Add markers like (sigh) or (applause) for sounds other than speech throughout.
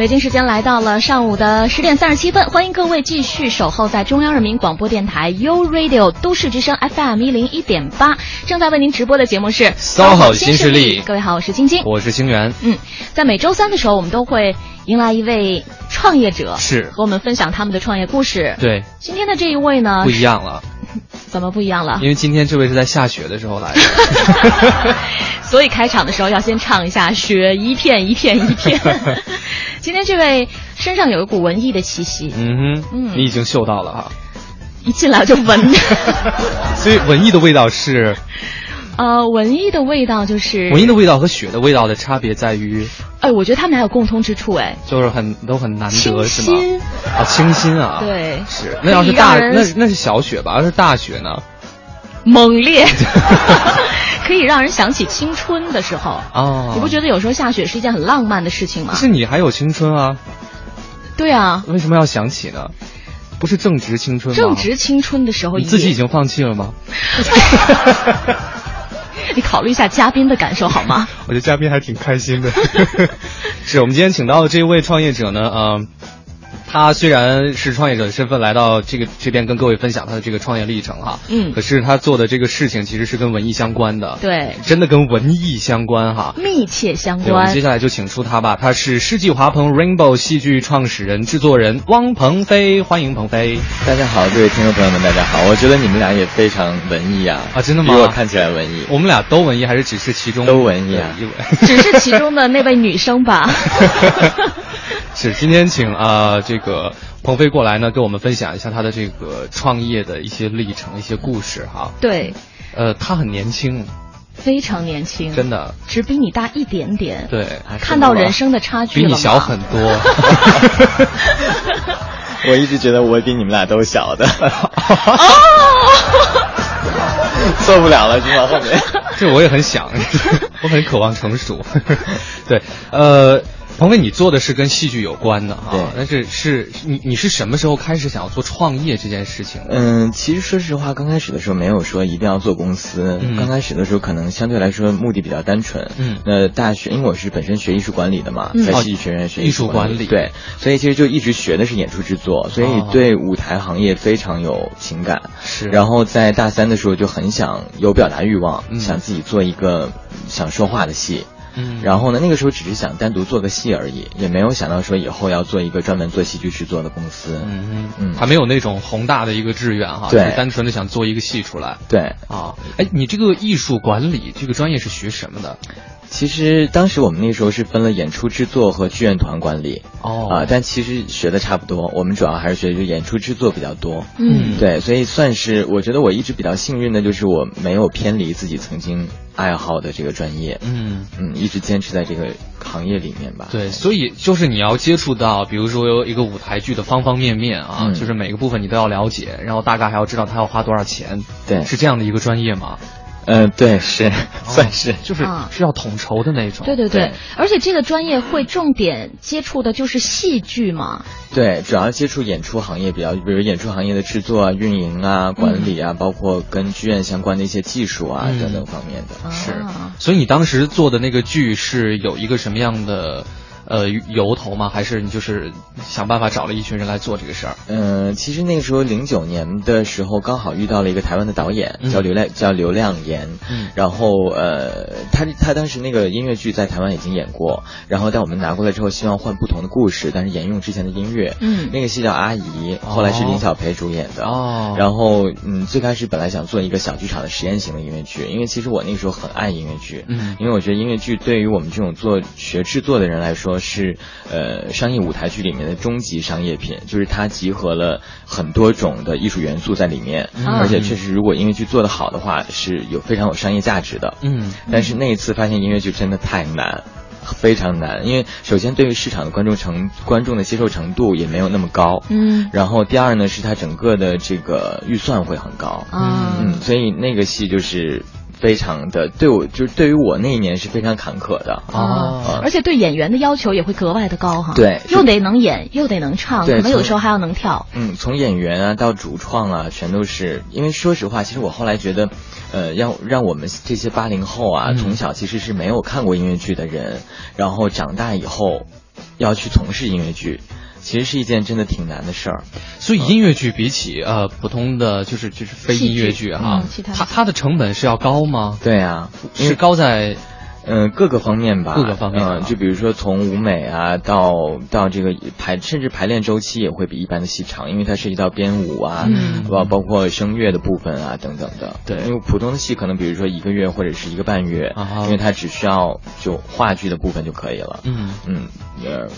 北京时间来到了上午的十点三十七分，欢迎各位继续守候在中央人民广播电台 u Radio 都市之声 FM 一零一点八，正在为您直播的节目是 SOHO 新势力各位好，我是晶晶。我是星源。嗯，在每周三的时候，我们都会迎来一位创业者，是和我们分享他们的创业故事。对，今天的这一位呢，不一样了，(laughs) 怎么不一样了？因为今天这位是在下雪的时候来的。(laughs) 所以开场的时候要先唱一下“雪一片一片一片”。(laughs) 今天这位身上有一股文艺的气息，嗯哼，嗯你已经嗅到了哈。一进来就闻。所以文艺的味道是，呃，文艺的味道就是文艺的味道和雪的味道的差别在于，哎，我觉得他们俩有共通之处，哎，就是很都很难得是吗？新。啊，清新啊。对是。那要是大，那那是小雪吧？要是大雪呢？猛烈，(laughs) 可以让人想起青春的时候。哦，你不觉得有时候下雪是一件很浪漫的事情吗可？是你还有青春啊？对啊，为什么要想起呢？不是正值青春吗？正值青春的时候，你自己已经放弃了吗？(laughs) (laughs) 你考虑一下嘉宾的感受好吗？我觉得嘉宾还挺开心的。(laughs) 是我们今天请到的这位创业者呢，呃，他虽然是创业者的身份来到这个这边跟各位分享他的这个创业历程哈，嗯可是他做的这个事情其实是跟文艺相关的，，对，真的跟文艺相关哈。密切相关，我们关接。下来就请出他吧，他是世纪华鹏 Rainbow 戏剧创始人、制作人汪鹏飞，欢迎鹏飞大家好，各位听众朋友们，大家好。我觉得你们俩也非常文艺啊，啊真的吗比我看起来文艺。我们俩都文艺，还是只是其中都文艺啊？只是其中的那位女生吧。是，今天请啊、呃这个鹏飞过来呢，跟我们分享一下他的这个创业的一些历程、一些故事哈。对，呃，他很年轻，非常年轻，真的，只比你大一点点。对，啊看到人生的差距比你小很多。(laughs) 我一直觉得我比你们俩都小的，受不了了，是吗？后面 (laughs) (laughs) 这我也很想，我很渴望成熟。对，呃。鹏飞，你做的是跟戏剧有关的哈对，但是是你你是什么时候开始想要做创业这件事情的？嗯，其实说实话，刚开始的时候没有说一定要做公司。嗯刚开始的时候，可能相对来说目的比较单纯。嗯那大学，因为我是本身学艺术管理的嘛，嗯在戏剧学院学艺术管管理对，所以其实就一直学的是演出制作，所以哦对舞台行业非常有情感。是然后在大三的时候就很想有表达欲望，嗯想自己做一个想说话的戏。嗯然后呢，那个时候只是想单独做个戏而已，也没有想到说以后要做一个专门做戏剧制作的公司。嗯嗯嗯还没有那种宏大的一个志愿哈，对就单纯的想做一个戏出来。对，啊，哎，你这个艺术管理这个专业是学什么的？其实当时我们那时候是分了演出制作和剧院团管理。哦啊、但其实学的差不多，我们主要还是学就演出制作比较多。嗯，对，所以算是我觉得我一直比较幸运的，就是我没有偏离自己曾经爱好的这个专业。嗯，嗯，一直坚持在这个行业里面吧。对，所以就是你要接触到，比如说有一个舞台剧的方方面面啊，嗯就是每个部分你都要了解，然后大概还要知道它要花多少钱。对是这样的一个专业吗？嗯、对，是 (laughs) 算是。就是啊是要统筹的那种。对对对对，而且这个专业会重点接触的就是戏剧嘛。对，主要接触演出行业比较，比如演出行业的制作啊、运营啊、管理啊，包括跟剧院相关的一些技术啊、嗯等等方面的。是啊，所以你当时做的那个剧是有一个什么样的呃由头吗？还是你就是想办法找了一群人来做这个事儿？嗯、其实那个时候零九年的时候，刚好遇到了一个台湾的导演，嗯叫刘亮，叫刘亮言。嗯然后呃，他他当时那个音乐剧在台湾已经演过，然后但我们拿过来之后，希望换不同的故事，但是沿用之前的音乐。嗯那个戏叫《阿姨》，后来是林小培主演的。哦然后嗯，最开始本来想做一个小剧场的实验型的音乐剧，因为其实我那个时候很爱音乐剧。嗯因为我觉得音乐剧对于我们这种做学制作的人来说是，呃，商业舞台剧里面的终极商业品，就是它集合了很多种的艺术元素在里面，嗯。而且确实，如果音乐剧做得好的话，是有非常有商业价值的。嗯。但是那一次发现音乐剧真的太难。非常难，因为首先对于市场的观众程观众的接受程度也没有那么高，嗯。然后第二呢是它整个的这个预算会很高，嗯嗯，所以那个戏就是非常的对我，就是对于我那一年是非常坎坷的。啊，而且对演员的要求也会格外的高哈。对，又得能演，又得能唱，可能有时候还要能跳。嗯，从演员啊到主创啊，全都是。因为说实话，其实我后来觉得，呃，要让我们这些八零后啊，从小其实是没有看过音乐剧的人，然后长大以后要去从事音乐剧。其实是一件真的挺难的事儿，所以音乐剧比起呃普通的就是就是非音乐剧哈，它它的成本是要高吗？对啊，是高在嗯各个方面吧，各个方面嗯，就比如说从舞美啊到到这个排，甚至排练周期也会比一般的戏长，因为它涉及到编舞啊，包包括声乐的部分啊等等的。对，因为普通的戏可能比如说一个月或者是一个半月，因为它只需要就话剧的部分就可以了。嗯嗯呃。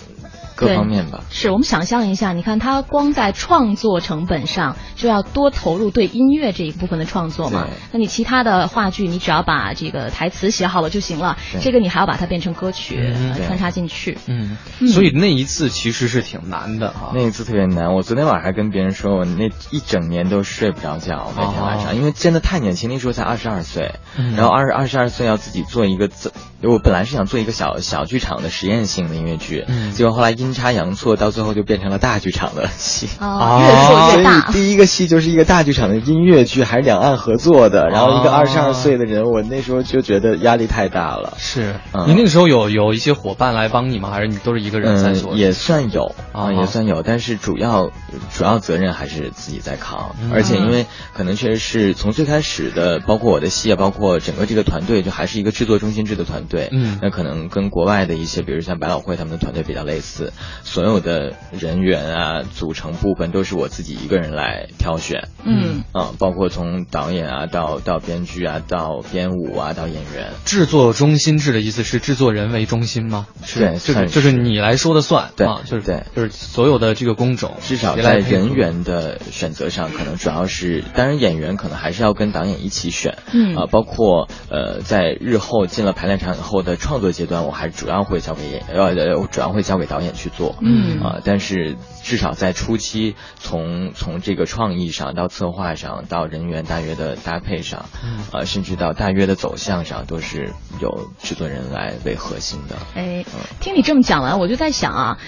各方面吧，是我们想象一下，你看他光在创作成本上就要多投入对音乐这一部分的创作嘛？那你其他的话剧，你只要把这个台词写好了就行了，这个你还要把它变成歌曲穿插进去。嗯，所以那一次其实是挺难的哈。那一次特别难，我昨天晚上还跟别人说，我那一整年都睡不着觉，每天晚上，因为真的太年轻，那时候才二十二岁，然后二十二十二岁要自己做一个自。我本来是想做一个小小剧场的实验性的音乐剧，结果后来阴差阳错，到最后就变成了大剧场的戏。哦，越做越大。第一个戏就是一个大剧场的音乐剧，还是两岸合作的。然后一个二十二岁的人，我那时候就觉得压力太大了。是，你那个时候有有一些伙伴来帮你吗？还是你都是一个人在做？也算有啊，也算有，但是主要主要责任还是自己在扛。而且因为可能确实是从最开始的，包括我的戏啊，包括整个这个团队，就还是一个制作中心制的团队。嗯，那可能跟国外的一些，比如像百老汇他们的团队比较类似，所有的人员啊，组成部分都是我自己一个人来挑选，嗯，啊，包括从导演啊，到到编剧啊，到编舞啊，到演员。制作中心制的意思是制作人为中心吗？对，就是就是你来说的算，对，就是对，就是所有的这个工种，至少在人员的选择上，可能主要是，当然演员可能还是要跟导演一起选，嗯，啊，包括呃，在日后进了排练场以。后的创作阶段，我还主要会交给演，呃，主要会交给导演去做，嗯啊，但是至少在初期，从从这个创意上到策划上，到人员大约的搭配上，啊，甚至到大约的走向上，都是有制作人来为核心的。哎，听你这么讲完，我就在想啊，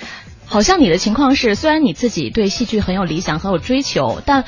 好像你的情况是，虽然你自己对戏剧很有理想，很有追求，但。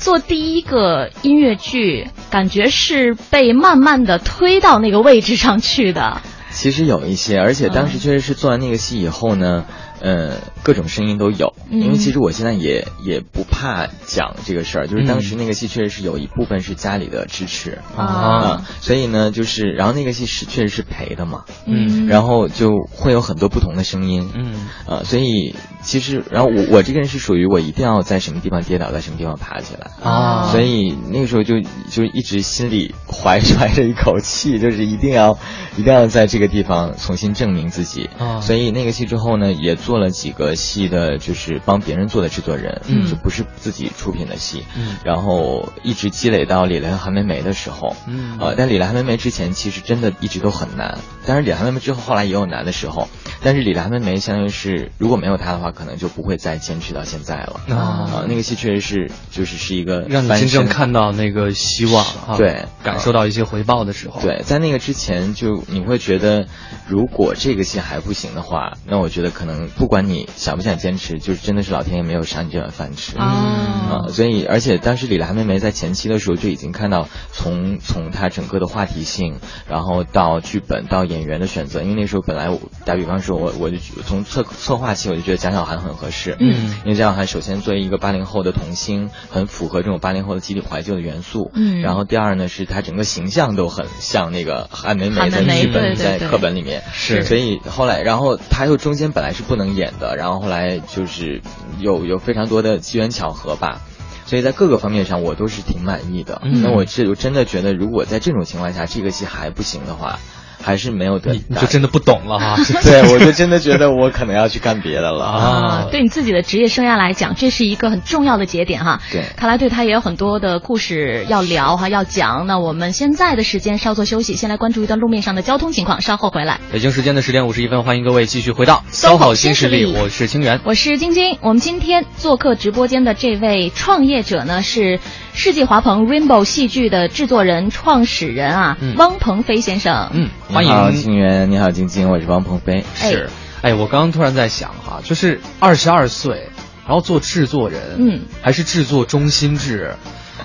做第一个音乐剧，感觉是被慢慢的推到那个位置上去的。其实有一些，而且当时确实是做完那个戏以后呢。呃，各种声音都有，因为其实我现在也也不怕讲这个事儿，就是当时那个戏确实是有一部分是家里的支持。啊，所以呢，就是然后那个戏是确实是赔的嘛，嗯，然后就会有很多不同的声音，嗯，呃，所以其实然后我我这个人是属于我一定要在什么地方跌倒，在什么地方爬起来。啊，所以那个时候就就一直心里怀揣着一口气，就是一定要一定要在这个地方重新证明自己。啊，所以那个戏之后呢也。做了几个戏的，就是帮别人做的制作人，嗯，就不是自己出品的戏，嗯，然后一直积累到李雷和韩梅梅的时候，嗯，呃，但李雷韩梅梅之前其实真的一直都很难，但是李雷韩梅梅之后后来也有难的时候，但是李雷韩梅梅相当于是如果没有她的话，可能就不会再坚持到现在了啊，那个戏确实是就是是一个让你真正看到那个希望，对，感受到一些回报的时候，对，在那个之前就你会觉得如果这个戏还不行的话，那我觉得可能。不管你想不想坚持，就是真的是老天爷没有赏你这碗饭吃啊！所以，而且当时李兰妹妹在前期的时候就已经看到，从从她整个的话题性，然后到剧本到演员的选择，因为那时候本来打比方说，我我就从策策划期我就觉得蒋小涵很合适，嗯，因为蒋小涵首先作为一个八零后的童星，很符合这种八零后的集体怀旧的元素，嗯，然后第二呢是他整个形象都很像那个韩梅梅的剧本在课本里面，是，所以后来然后他又中间本来是不能。演的，然后后来就是有有非常多的机缘巧合吧，所以在各个方面上我都是挺满意的。那我这我真的觉得，如果在这种情况下这个戏还不行的话。还是没有得，你就真的不懂了哈。(laughs) 对，我就真的觉得我可能要去干别的了 (laughs) 啊。对你自己的职业生涯来讲，这是一个很重要的节点哈。对，看来对他也有很多的故事要聊哈，要讲。那我们现在的时间稍作休息，先来关注一段路面上的交通情况，稍后回来。北京时间的十点五十一分，欢迎各位继续回到搜好新势力，我是清源，我是晶晶。我们今天做客直播间的这位创业者呢是。世纪华鹏 Rainbow 戏剧的制作人、创始人啊，嗯汪鹏飞先生。嗯，欢你好，迎。静源，你好，晶晶，我是汪鹏飞。是，哎，我刚刚突然在想哈，就是二十二岁，然后做制作人，嗯，还是制作中心制，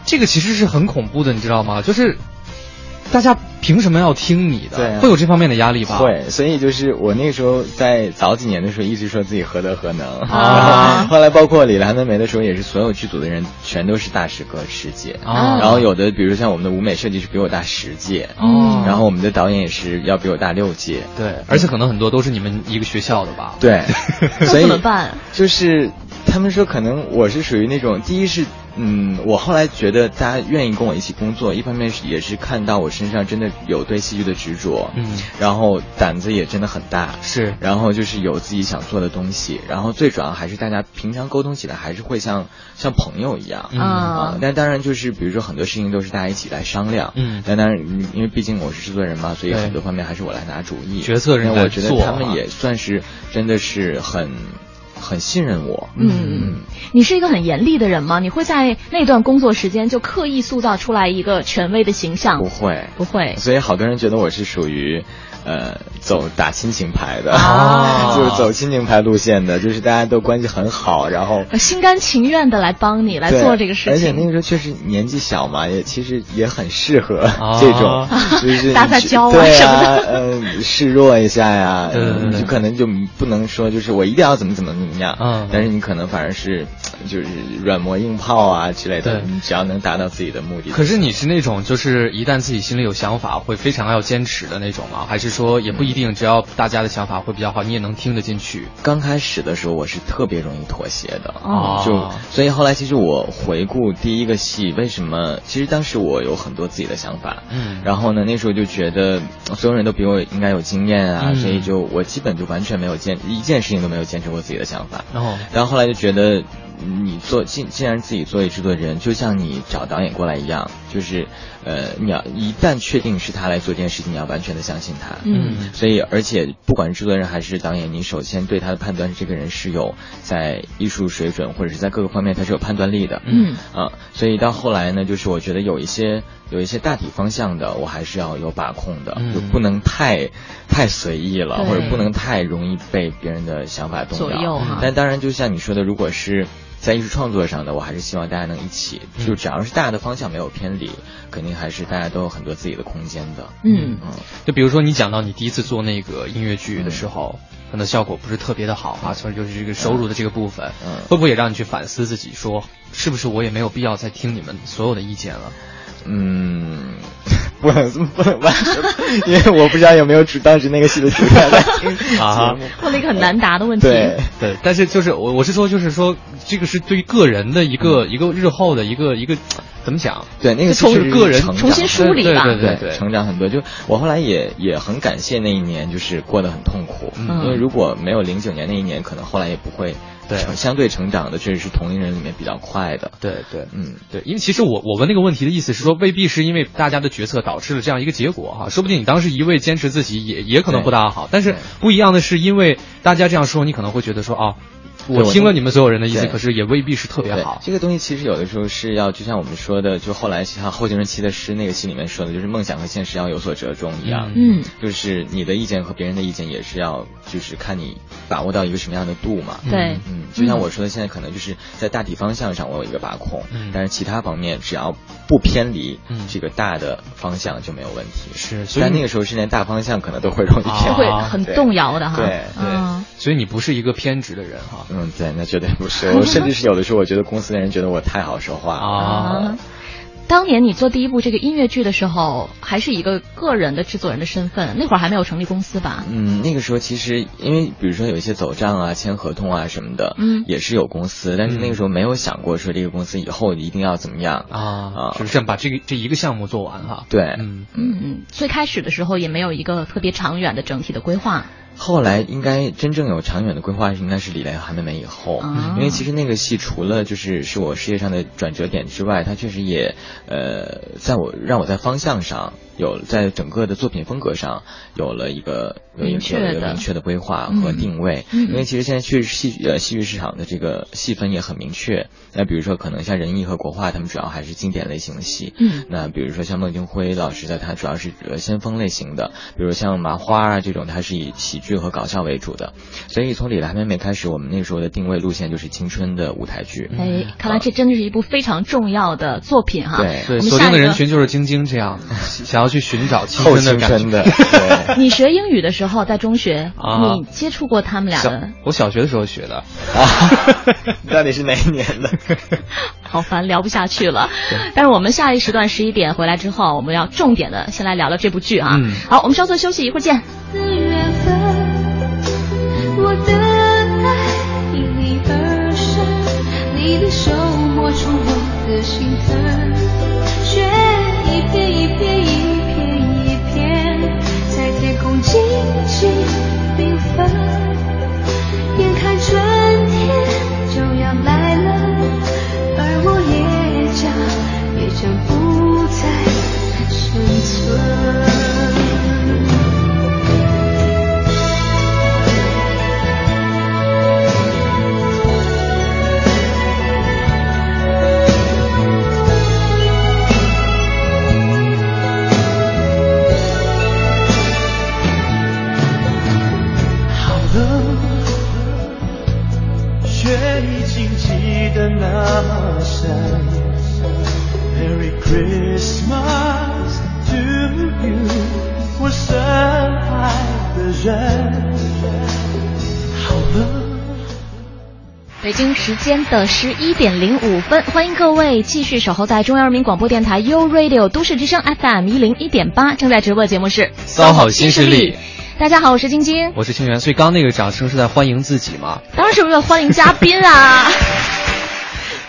这个其实是很恐怖的，你知道吗？就是大家凭什么要听你的？对啊会有这方面的压力吧？。会，所以就是我那个时候在早几年的时候，一直说自己何德何能。啊 (laughs) 后来包括李兰梅梅的时候，也是所有剧组的人全都是大师哥师姐。哦然后有的，比如像我们的舞美设计师比我大十届，哦然后我们的导演也是要比我大六届。对，而且可能很多都是你们一个学校的吧？对，(laughs) 那所以怎么办？就是他们说，可能我是属于那种，第一是，嗯，我后来觉得大家愿意跟我一起工作，一方面是也是看到我身上真的有对戏剧的执着，嗯，然后胆子也真的很大，是。然后就是有自己想做的东西，然后最主要还是大家平常沟通起来还是会像像朋友一样。嗯。啊，但当然就是，比如说很多事情都是大家一起来商量，嗯。但当然，因为毕竟我是制作人嘛，所以很多方面还是我来拿主意。决策人我觉得他们也算是真的是很很信任我。嗯，你是一个很严厉的人吗？你会在那段工作时间就刻意塑造出来一个权威的形象？不会，不会。所以好多人觉得我是属于，呃，走打亲情牌的，啊 (laughs) 就是走亲情牌路线的，就是大家都关系很好，然后呃心甘情愿的来帮你来做这个事情而且那。个时候确实年纪小嘛，也其实也很适合啊这种，就是撒撒娇啊对什么啊，嗯，(laughs) 示弱一下呀，对对对对就可能就不能说就是我一定要怎么怎么怎么样，嗯但是你可能反而是就是软磨硬泡啊之类的，你只要能达到自己的目的。可是你是那种就是一旦自己心里有想法，会非常要坚持的那种吗？还是说也不一定，只要大家的想法会比较好，你也能听得进去？刚开始的时候，我是特别容易妥协的，哦就所以后来其实我回顾第一个戏，为什么？其实当时我有很多自己的想法，嗯然后呢，那时候就觉得呃所有人都比我应该有经验啊，嗯所以就我基本就完全没有坚一件事情都没有坚持过自己的想法，然后然后后来就觉得。你做既既然自己作为制作人，就像你找导演过来一样，就是，呃，你要一旦确定是他来做这件事情，你要完全的相信他。嗯所以，而且不管是制作人还是导演，你首先对他的判断是这个人是有在艺术水准或者是在各个方面他是有判断力的。嗯啊，所以到后来呢，就是我觉得有一些有一些大体方向的，我还是要有把控的，嗯就不能太太随意了，或者不能太容易被别人的想法动摇。左右哈但当然，就像你说的，如果是在艺术创作上的，我还是希望大家能一起，嗯。就只要是大的方向没有偏离，肯定还是大家都有很多自己的空间的。嗯。嗯，就比如说你讲到你第一次做那个音乐剧的时候，可能效果不是特别的好啊，所以就是这个收入的这个部分，嗯。会不会也让你去反思自己说，是不是我也没有必要再听你们所有的意见了？嗯，不能不能完全，因为我不知道有没有主当时那个戏的主台在听节啊目。问了一个很难答的问题。对，对，但是就是我我是说，就是说这个是对于个人的一个、一个日后的一个一个怎么讲？对，那个是个人成长重新梳理吧对对对成长很多。就我后来也也很感谢那一年，就是过得很痛苦，嗯因为如果没有零九年那一年，可能后来也不会对。成相对成长的确实是同龄人里面比较快的。对对嗯，对，因为其实我我问那个问题的意思是说，未必是因为大家的决策导致了这样一个结果哈，说不定你当时一味坚持自己也也可能不大好，但是不一样的是，因为大家这样说，你可能会觉得说啊，对我我听了你们所有人的意思，可是也未必是特别好。这个东西其实有的时候是要，就像我们说的，就后来像后青春期的诗那个戏里面说的，就是梦想和现实要有所折中一样。嗯就是你的意见和别人的意见也是要，就是看你把握到一个什么样的度嘛。对嗯，就像我说的，现在可能就是在大体方向上我有一个把控，嗯但是其他方面只要不偏离嗯这个大的方向就没有问题。是所以但那个时候是连大方向可能都会容易偏离。会很动摇的哈。对对嗯，所以你不是一个偏执的人哈。嗯，对，那绝对不是。我甚至是有的时候，我觉得公司的人觉得我太好说话了。啊当年你做第一部这个音乐剧的时候，还是一个个人的制作人的身份，那会儿还没有成立公司吧？嗯，那个时候其实因为比如说有一些走账啊、签合同啊什么的，嗯也是有公司，但是那个时候没有想过说这个公司以后一定要怎么样啊啊，就是把这个这一个项目做完哈。对，嗯嗯嗯，最开始的时候也没有一个特别长远的整体的规划。后来应该真正有长远的规划，应该是李雷和韩梅梅以后，啊因为其实那个戏除了就是是我事业上的转折点之外，它确实也呃，在我让我在方向上有在整个的作品风格上有了一个有一明个有一确的个明确的规划嗯和定位。嗯因为其实现在确实戏呃戏剧市场的这个细分也很明确。那比如说可能像仁义和国画，他们主要还是经典类型的戏。嗯那比如说像孟京辉老师的，他主要是呃先锋类型的，比如像麻花啊这种，它是以喜剧和搞笑为主的。所以从李兰妹妹开始，我们那时候的定位路线就是青春的舞台剧。哎，看来这真的是一部非常重要的作品哈。对对，锁定的人群就是晶晶这样，(laughs) 想要去寻找青后春的感觉。的，(laughs) 对。你学英语的时候，在中学，啊你接触过他们俩的？我小学的时候学的，啊，(laughs) 到底是哪一年的？(laughs) 好烦，聊不下去了。但是我们下一时段十一点回来之后，我们要重点的先来聊聊这部剧啊。嗯好，我们稍作休息，一会儿见。的缘分，我的爱因你而生，你的手摸出我的心疼，得那么深。Merry Christmas to you，我深爱的人。好了。北京时间的十一点零五分，欢迎各位继续守候在中央人民广播电台 U Radio 都市之声 FM 一零一点八，正在直播的节目是骚好新势力。大家好，我是晶晶。我是清源，所以刚刚那个掌声是在欢迎自己吗？当然是为了欢迎嘉宾啊！(laughs)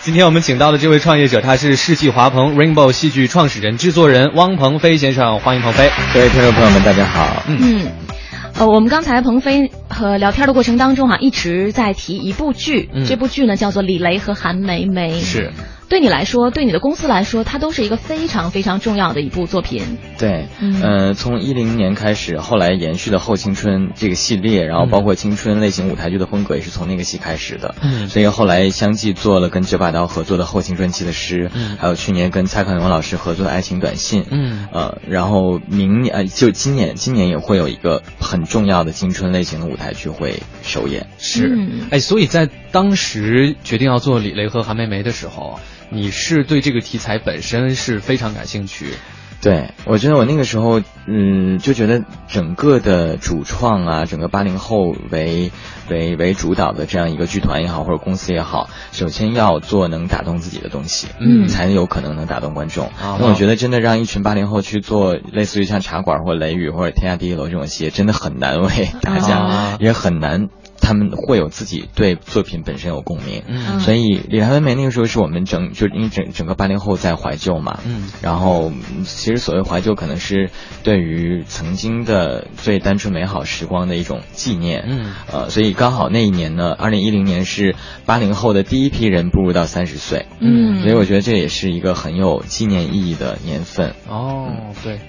今天我们请到的这位创业者，他是世纪华鹏 Rainbow 戏剧创始人、制作人汪鹏飞先生，欢迎鹏飞。各位听众朋友们，大家好。嗯，呃，我们刚才鹏飞和聊天的过程当中啊、一直在提一部剧，嗯这部剧呢叫做《李雷和韩梅梅》。是，对你来说，对你的公司来说，它都是一个非常非常重要的一部作品。对，嗯呃，从一零年开始，后来延续的后青春这个系列，然后包括青春类型舞台剧的风格，也是从那个戏开始的。嗯所以后来相继做了跟九把刀合作的后青春期的诗，嗯还有去年跟蔡康永老师合作的爱情短信，嗯呃，然后明年呃就今年今年也会有一个很重要的青春类型的舞台剧会首演。是嗯，哎，所以在当时决定要做李雷和韩梅梅的时候，你是对这个题材本身是非常感兴趣。对，我觉得我那个时候，嗯，就觉得整个的主创啊，整个八零后为为为主导的这样一个剧团也好，或者公司也好，首先要做能打动自己的东西，嗯才有可能能打动观众。啊那我觉得真的让一群八零后去做类似于像茶馆或者雷雨或者天下第一楼这种戏，真的很难为大家，啊也很难。他们会有自己对作品本身有共鸣，嗯。所以李兰文梅那个时候是我们整就因为整整个八零后在怀旧嘛，嗯。然后嗯其实所谓怀旧，可能是对于曾经的最单纯美好时光的一种纪念。嗯。呃，所以刚好那一年呢，二零一零年是八零后的第一批人步入到三十岁，嗯。所以我觉得这也是一个很有纪念意义的年份。哦，对，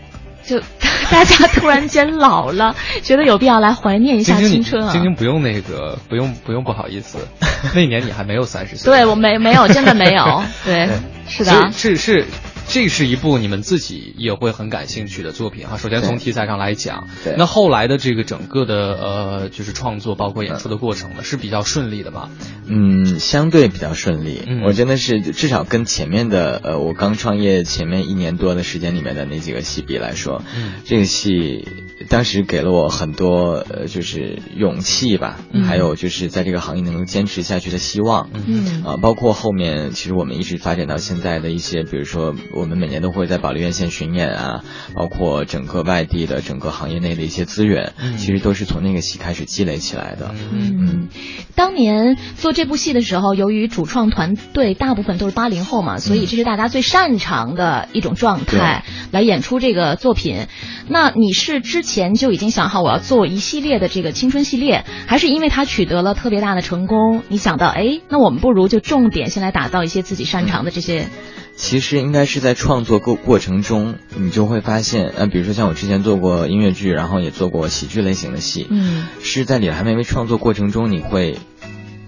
就 (laughs) 大家突然间老了，觉得有必要来怀念一下青春啊。晶晶不用那个，不用不用不好意思，(laughs) 那年你还没有三十岁。对我没没有，真的没有。对，是的。是是，这是一部你们自己也会很感兴趣的作品哈。首先从题材上来讲，对那后来的这个整个的呃，就是创作包括演出的过程呢，是比较顺利的吧？嗯，相对比较顺利。嗯我真的是至少跟前面的呃，我刚创业前面一年多的时间里面的那几个戏比来说，嗯这个戏当时给了我很多呃，就是勇气吧，嗯还有就是在这个行业能够坚持下去的希望。嗯啊，包括后面其实我们一直发展到现在的一些，比如说我们每年都会在保利院线巡演啊，包括整个外地的整个行业内的一些资源，嗯。其实都是从那个戏开始积累起来的。嗯，当年做这部戏的时候，由于主创团队大部分都是八零后嘛，所以这是大家最擅长的一种状态来演出这个作品。那你是之前就已经想好我要做一系列的这个青春系列，还是因为它取得了特别大的成功，你想到哎，那我们不如就重点先来打造一些自己擅长的这些其实应该是在创作过过程中，你就会发现，呃，比如说像我之前做过音乐剧，然后也做过喜剧类型的戏，嗯。是在李海梅梅创作过程中，你会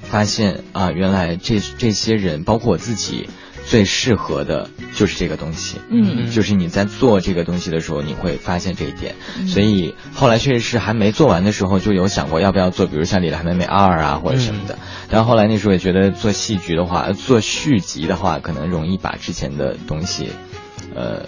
发现啊，原来这这些人，包括我自己，最适合的就是这个东西。嗯就是你在做这个东西的时候，你会发现这一点。所以后来确实是还没做完的时候，就有想过要不要做，比如像《李兰妹妹二》啊或者什么的。但后来那时候也觉得做戏剧的话，呃做续集的话，可能容易把之前的东西。呃，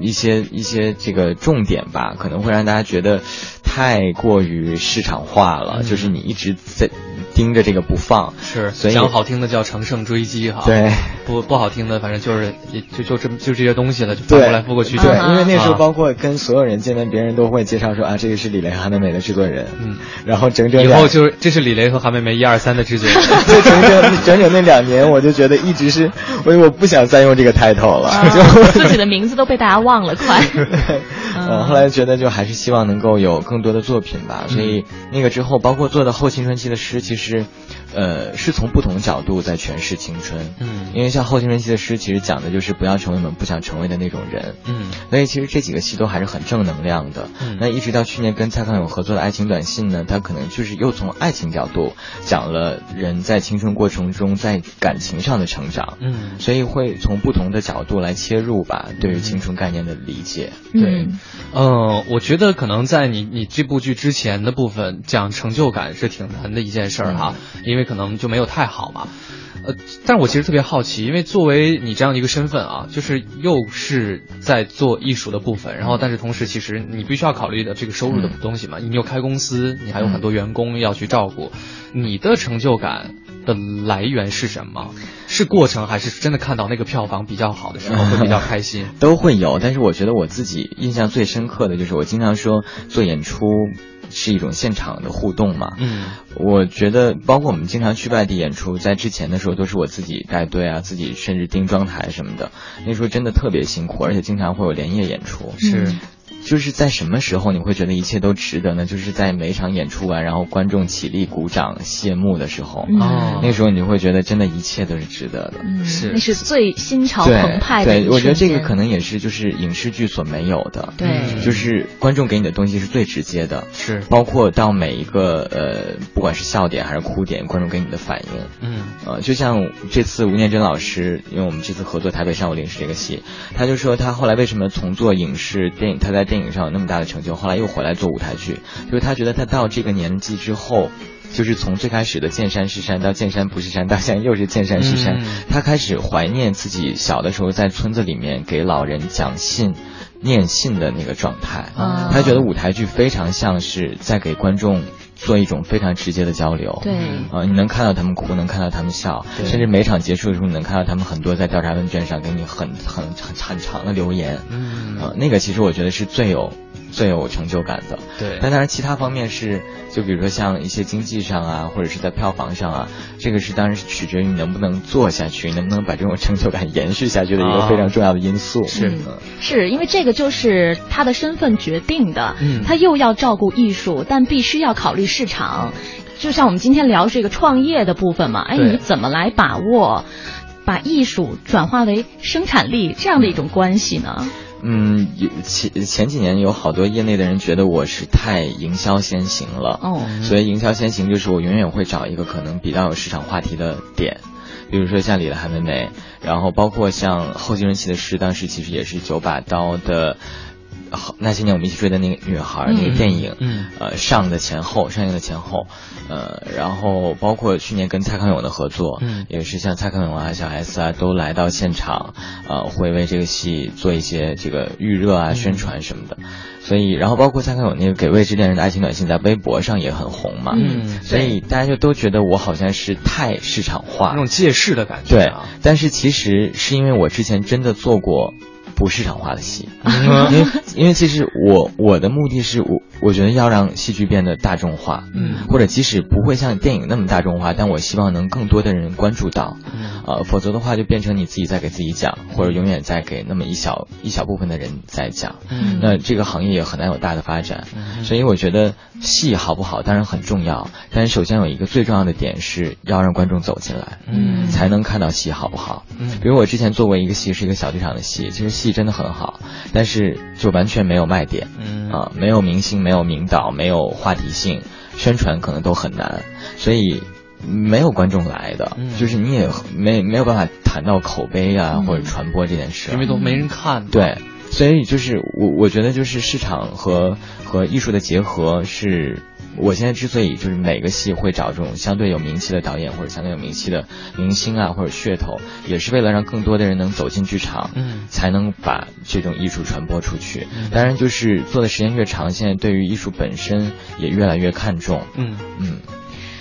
一些一些这个重点吧，可能会让大家觉得太过于市场化了，嗯就是你一直在盯着这个不放。是，所以讲好听的叫乘胜追击哈，对，不不好听的，反正就是也就就这么就这些东西了，就翻过来覆过去。对，啊因为那时候啊包括跟所有人见面，别人都会介绍说啊，这个是李雷和韩梅梅的制作人，嗯，然后整整以后就是这是李雷和韩梅梅一二三的制作人。(laughs) 对整整整整那两年，我就觉得一直是，我我不想再用这个 title 了，啊就自己的名字都被大家忘了，快。(laughs) (laughs) 嗯，后来觉得就还是希望能够有更多的作品吧，所以那个之后，包括做的后青春期的诗，其实，呃，是从不同角度在诠释青春。嗯因为像后青春期的诗，其实讲的就是不要成为我们不想成为的那种人。嗯所以其实这几个戏都还是很正能量的。嗯那一直到去年跟蔡康永合作的《爱情短信》呢，他可能就是又从爱情角度讲了人在青春过程中在感情上的成长。嗯，所以会从不同的角度来切入吧，对于青春概念的理解。对嗯，呃，我觉得可能在你你这部剧之前的部分讲成就感是挺难的一件事儿哈，因为可能就没有太好嘛。呃，但是我其实特别好奇，因为作为你这样的一个身份啊，就是又是在做艺术的部分，然后但是同时其实你必须要考虑的这个收入的东西嘛，你又开公司，你还有很多员工要去照顾，你的成就感的来源是什么？是过程还是真的看到那个票房比较好的时候会比较开心？(laughs) 都会有，但是我觉得我自己印象最深刻的就是我经常说做演出是一种现场的互动嘛。嗯我觉得包括我们经常去外地演出，在之前的时候都是我自己带队啊，自己甚至盯妆台什么的，那时候真的特别辛苦，而且经常会有连夜演出。是。就是在什么时候你会觉得一切都值得呢？就是在每一场演出完，然后观众起立鼓掌谢幕的时候，那时候你就会觉得真的一切都是值得的。嗯是。那是最心潮澎湃的一对，我觉得这个可能也是就是影视剧所没有的，对。嗯就是观众给你的东西是最直接的，是。包括到每一个呃，不管是笑点还是哭点，观众给你的反应。嗯。呃，就像这次吴念真老师，因为我们这次合作《台北上午零时》这个戏，他就说他后来为什么从做影视电影，他在电影上有那么大的成就，后来又回来做舞台剧，就是他觉得他到这个年纪之后。就是从最开始的见山是山到见山不是山，到现在又是见山是山，嗯他开始怀念自己小的时候在村子里面给老人讲信、念信的那个状态。嗯他觉得舞台剧非常像是在给观众做一种非常直接的交流。对啊、你能看到他们哭，能看到他们笑，甚至每场结束的时候，你能看到他们很多在调查问卷上给你很很很很长的留言。嗯呃，那个其实我觉得是最有最有成就感的。对但当然其他方面是，就比如说像一些经济上啊，或者是在票房上啊，这个是当然是取决于你能不能做下去，能不能把这种成就感延续下去的一个啊非常重要的因素。是嗯是因为这个就是他的身份决定的，嗯他又要照顾艺术，但必须要考虑市场。就像我们今天聊这个创业的部分嘛，哎，你怎么来把握把艺术转化为生产力这样的一种关系呢？嗯，有前前几年有好多业内的人觉得我是太营销先行了。哦，所以营销先行就是我永远会找一个可能比较有市场话题的点，比如说像李的韩梅梅，然后包括像后继人期的诗，当时其实也是九把刀的。好那些年我们一起追的那个女孩、嗯那个电影，嗯呃，上的前后，上映的前后，呃，然后包括去年跟蔡康永的合作，嗯也是像蔡康永啊、小 S 啊都来到现场，呃，会为这个戏做一些这个预热啊、宣传什么的。所以，然后包括蔡康永那个给未知恋人的爱情短信，在微博上也很红嘛，嗯所以大家就都觉得我好像是太市场化那，种借势的感觉对啊。，但是其实是因为我之前真的做过不市场化的戏，嗯 (laughs) 因为因为其实我我的目的是我我觉得要让戏剧变得大众化，嗯。或者即使不会像电影那么大众化，但我希望能更多的人关注到，嗯。呃，否则的话就变成你自己在给自己讲，或者永远在给那么一小一小部分的人在讲，嗯。那这个行业也很难有大的发展。所以我觉得戏好不好当然很重要，但是首先有一个最重要的点是要让观众走进来，嗯。才能看到戏好不好。嗯。比如我之前做过一个戏，是一个小剧场的戏，其实戏真的很好，但是就完全没有卖点，嗯啊，没有明星，没有名导，没有话题性，宣传可能都很难，所以。没有观众来的，嗯就是你也没没有办法谈到口碑啊、或者传播这件事，因为都没人看。对，所以就是我我觉得就是市场和和艺术的结合是。我现在之所以就是每个戏会找这种相对有名气的导演或者相对有名气的明星啊或者噱头，也是为了让更多的人能走进剧场，嗯才能把这种艺术传播出去。当然，就是做的时间越长，现在对于艺术本身也越来越看重。嗯嗯，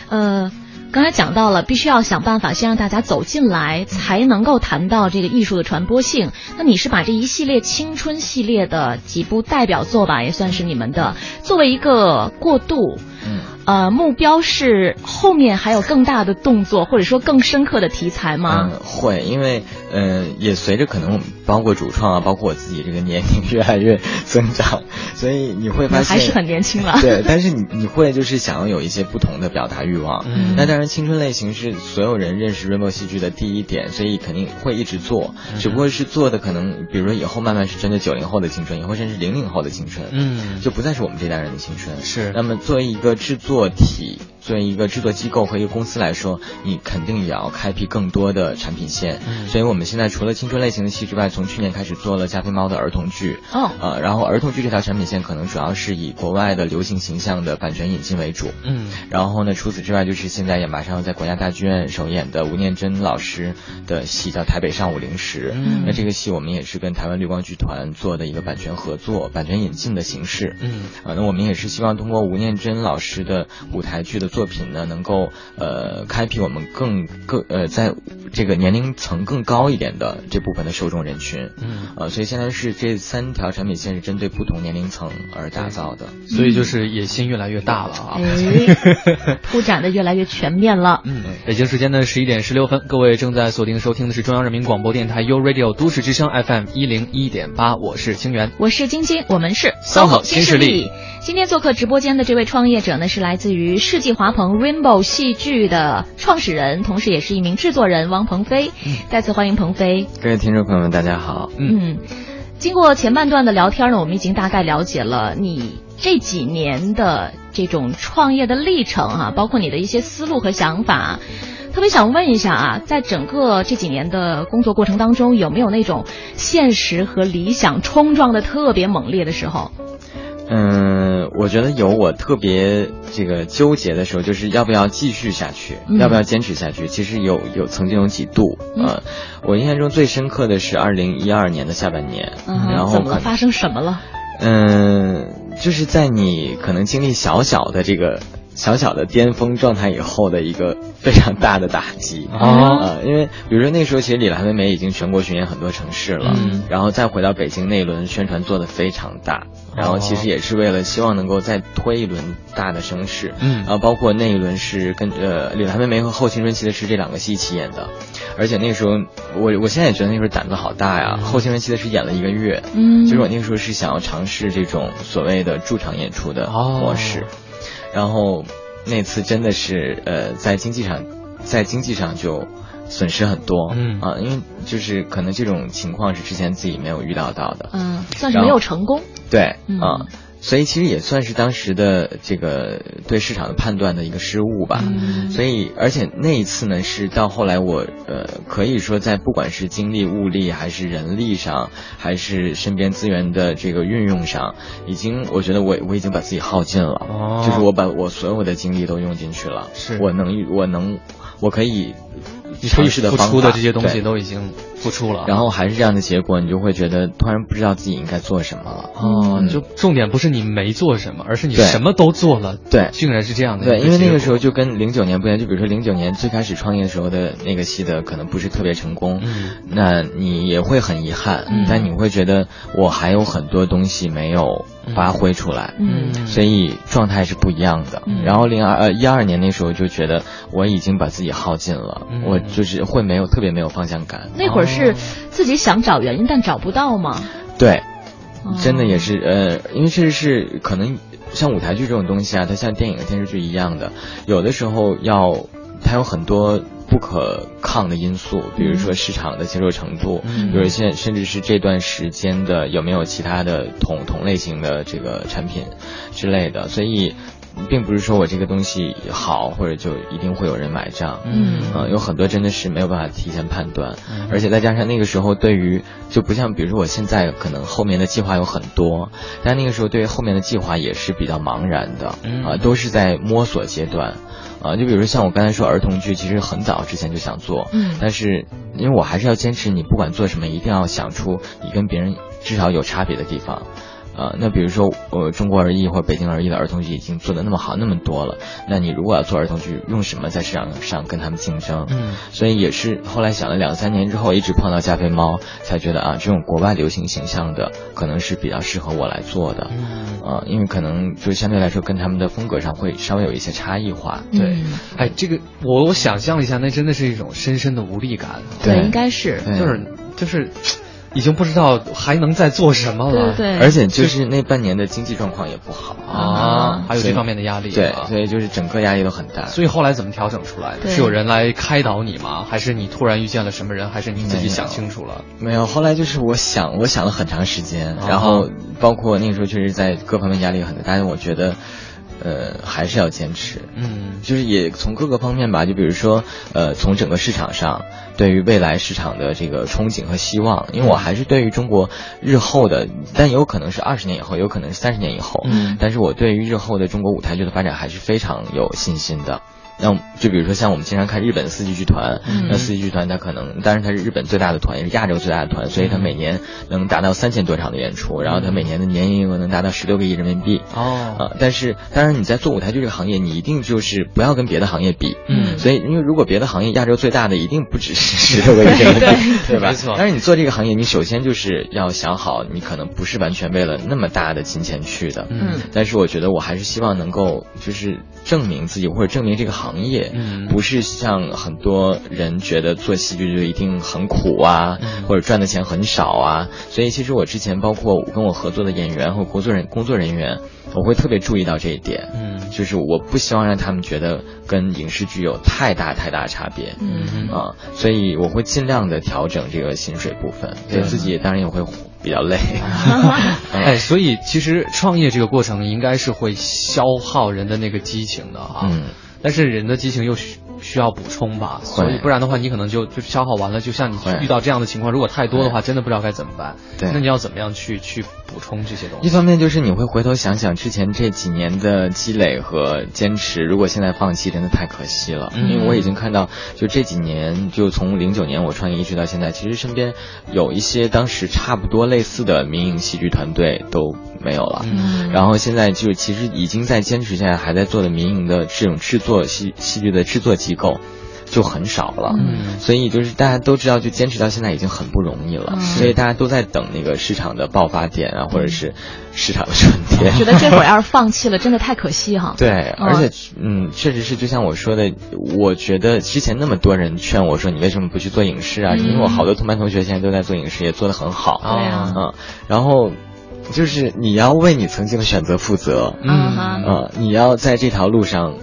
呃，刚才讲到了，必须要想办法先让大家走进来，才能够谈到这个艺术的传播性。那你是把这一系列青春系列的几部代表作吧，也算是你们的，作为一个过渡。嗯，呃，目标是后面还有更大的动作，或者说更深刻的题材吗？嗯，会，因为呃，也随着可能包括主创啊，包括我自己这个年龄越来越增长，所以你会发现还是很年轻了。(laughs) 对，但是你你会就是想要有一些不同的表达欲望。嗯那当然，青春类型是所有人认识 Rainbow 戏剧的第一点，所以肯定会一直做，只不过是做的可能，比如说以后慢慢是针对九零后的青春，以后甚至零零后的青春，嗯就不再是我们这代人的青春。是那么作为一个制作做题作为一个制作机构和一个公司来说，你肯定也要开辟更多的产品线。嗯所以我们现在除了青春类型的戏之外，从去年开始做了加菲猫的儿童剧。哦呃，然后儿童剧这条产品线可能主要是以国外的流行形象的版权引进为主。嗯然后呢，除此之外，就是现在也马上要在国家大剧院首演的吴念真老师的戏叫《台北上午零时》。嗯那这个戏我们也是跟台湾绿光剧团做的一个版权合作、版权引进的形式。嗯啊，那我们也是希望通过吴念真老师的舞台剧的作品呢，能够呃开辟我们更更呃在这个年龄层更高一点的这部分的受众人群。嗯，呃，所以现在是这三条产品线是针对不同年龄层而打造的。所以就是野心越来越大了啊。哎，(laughs) 铺展的越来越全面了。嗯，北京时间的十一点十六分，各位正在锁定收听的是中央人民广播电台 U Radio 都市之声 FM 一零一点八，我是清源。我是晶晶，我们是 SOHO 新势力。今天做客直播间的这位创业者呢，是来自于世纪华鹏 Rainbow 戏剧的创始人，同时也是一名制作人王鹏飞。再次欢迎鹏飞。各位听众朋友们，大家好。嗯，经过前半段的聊天呢，我们已经大概了解了你这几年的这种创业的历程啊，包括你的一些思路和想法。特别想问一下啊，在整个这几年的工作过程当中，有没有那种现实和理想冲撞的特别猛烈的时候？嗯，我觉得有我特别这个纠结的时候，就是要不要继续下去，嗯要不要坚持下去。其实有有曾经有几度，嗯呃，我印象中最深刻的是二零一二年的下半年，嗯，然后可怎么了？发生什么了？嗯，就是在你可能经历小小的这个小小的巅峰状态以后的一个非常大的打击。哦。呃，因为比如说那时候其实李兰妹妹已经全国巡演很多城市了，嗯。然后再回到北京那一轮宣传做的非常大，然后其实也是为了希望能够再推一轮大的声势，嗯。然后包括那一轮是跟呃李兰妹妹和后青春期的是这两个戏一起演的，而且那个时候我我现在也觉得那时候胆子好大呀，后青春期的是演了一个月，嗯。其实我那个时候是想要尝试这种所谓的驻场演出的模式，哦然后那次真的是呃在经济上，在经济上就损失很多，嗯啊，因为就是可能这种情况是之前自己没有遇到到的，嗯，算是没有成功。对，嗯啊。所以其实也算是当时的这个对市场的判断的一个失误吧。嗯所以，而且那一次呢，是到后来我呃，可以说在不管是精力、物力，还是人力上，还是身边资源的这个运用上，已经我觉得我我已经把自己耗尽了。哦就是我把我所有的精力都用进去了。是我能我能我可以你可以付尝试的方法出的这些东西都已经付出了，然后还是这样的结果，你就会觉得突然不知道自己应该做什么。了。哦，嗯。就重点不是你没做什么，而是你什么都做了，对。竟然是这样的对，因为那个时候就跟零九年不一样，就比如说零九年最开始创业的时候的那个戏的可能不是特别成功，嗯。那你也会很遗憾，嗯。但你会觉得我还有很多东西没有发挥出来，嗯所以状态是不一样的。嗯然后零二呃一二年那时候就觉得我已经把自己耗尽了，嗯我就是会没有特别没有方向感。那会儿是哦自己想找原因，但找不到吗？对，哦真的也是呃，因为确实是可能像舞台剧这种东西啊，它像电影、电视剧一样的，有的时候要它有很多。不可抗的因素，比如说市场的接受程度，嗯。比如现甚至是这段时间的有没有其他的同同类型的这个产品之类的，所以并不是说我这个东西好或者就一定会有人买账，嗯。呃，有很多真的是没有办法提前判断，嗯。而且再加上那个时候对于就不像比如说我现在可能后面的计划有很多，但那个时候对于后面的计划也是比较茫然的，啊、嗯都是在摸索阶段。啊，就比如说像我刚才说儿童剧，其实很早之前就想做，嗯但是因为我还是要坚持，你不管做什么，一定要想出你跟别人至少有差别的地方。呃，那比如说，呃，中国儿艺或者北京儿艺的儿童剧已经做的那么好那么多了，那你如果要做儿童剧，用什么在市场上跟他们竞争？嗯所以也是后来想了两三年之后，一直碰到加菲猫，才觉得啊，这种国外流行形象的可能是比较适合我来做的。嗯，呃，因为可能就相对来说跟他们的风格上会稍微有一些差异化。对嗯，哎，这个我我想象了一下，那真的是一种深深的无力感，对，对应该是，对就是就是已经不知道还能再做什么了，对对对，而且就是那半年的经济状况也不好啊，还有这方面的压力，对啊，所以就是整个压力都很大。所以后来怎么调整出来的？是有人来开导你吗？还是你突然遇见了什么人？还是你自己想清楚了？没有，后来就是我想，我想了很长时间，啊然后包括那个时候确实在各方面压力很大，但是我觉得，呃，还是要坚持。嗯就是也从各个方面吧，就比如说，呃，从整个市场上对于未来市场的这个憧憬和希望，因为我还是对于中国日后的，但也有可能是二十年以后，有可能是三十年以后，嗯但是我对于日后的中国舞台剧的发展还是非常有信心的。那就比如说像我们经常看日本四季剧团，嗯那四季剧团它可能，当然它是日本最大的团，也是亚洲最大的团，所以它每年能达到三千多场的演出，然后它每年的年营业额能达到十六个亿人民币。哦啊，但是当然你在做舞台剧这个行业，你一定就是不要跟别的行业比，嗯所以因为如果别的行业亚洲最大的一定不只是十六个亿人民币，对吧？没错但是你做这个行业，你首先就是要想好，你可能不是完全为了那么大的金钱去的，嗯但是我觉得我还是希望能够就是证明自己或者证明这个行业，嗯不是像很多人觉得做戏剧就一定很苦啊，嗯或者赚的钱很少啊。所以其实我之前包括跟我合作的演员和工作人工作人员，我会特别注意到这一点，嗯就是我不希望让他们觉得跟影视剧有太大太大差别。嗯啊，所以我会尽量的调整这个薪水部分，对自己当然也会比较累。(laughs) 哎，所以其实创业这个过程应该是会消耗人的那个激情的啊，嗯，但是人的激情又需需要补充吧，所以不然的话，你可能就就消耗完了。就像你遇到这样的情况，如果太多的话，真的不知道该怎么办。对那你要怎么样去去补充这些东西？一方面就是你会回头想想之前这几年的积累和坚持，如果现在放弃，真的太可惜了。嗯因为我已经看到，就这几年，就从零九年我创业一直到现在，其实身边有一些当时差不多类似的民营戏剧团队都没有了。嗯然后现在就其实已经在坚持现在，还在做的民营的这种制作戏戏剧的制作机构。就很少了，嗯所以就是大家都知道，就坚持到现在已经很不容易了，嗯所以大家都在等那个市场的爆发点啊，或者是市场的春天。觉得这会儿要是放弃了，真的太可惜哈。(laughs) 对，哦而且嗯，确实是就像我说的，我觉得之前那么多人劝我说你为什么不去做影视啊？嗯因为我好多同班同学现在都在做影视，也做得很好。对啊嗯，然后就是你要为你曾经的选择负责，嗯哈呃，你要在这条路上。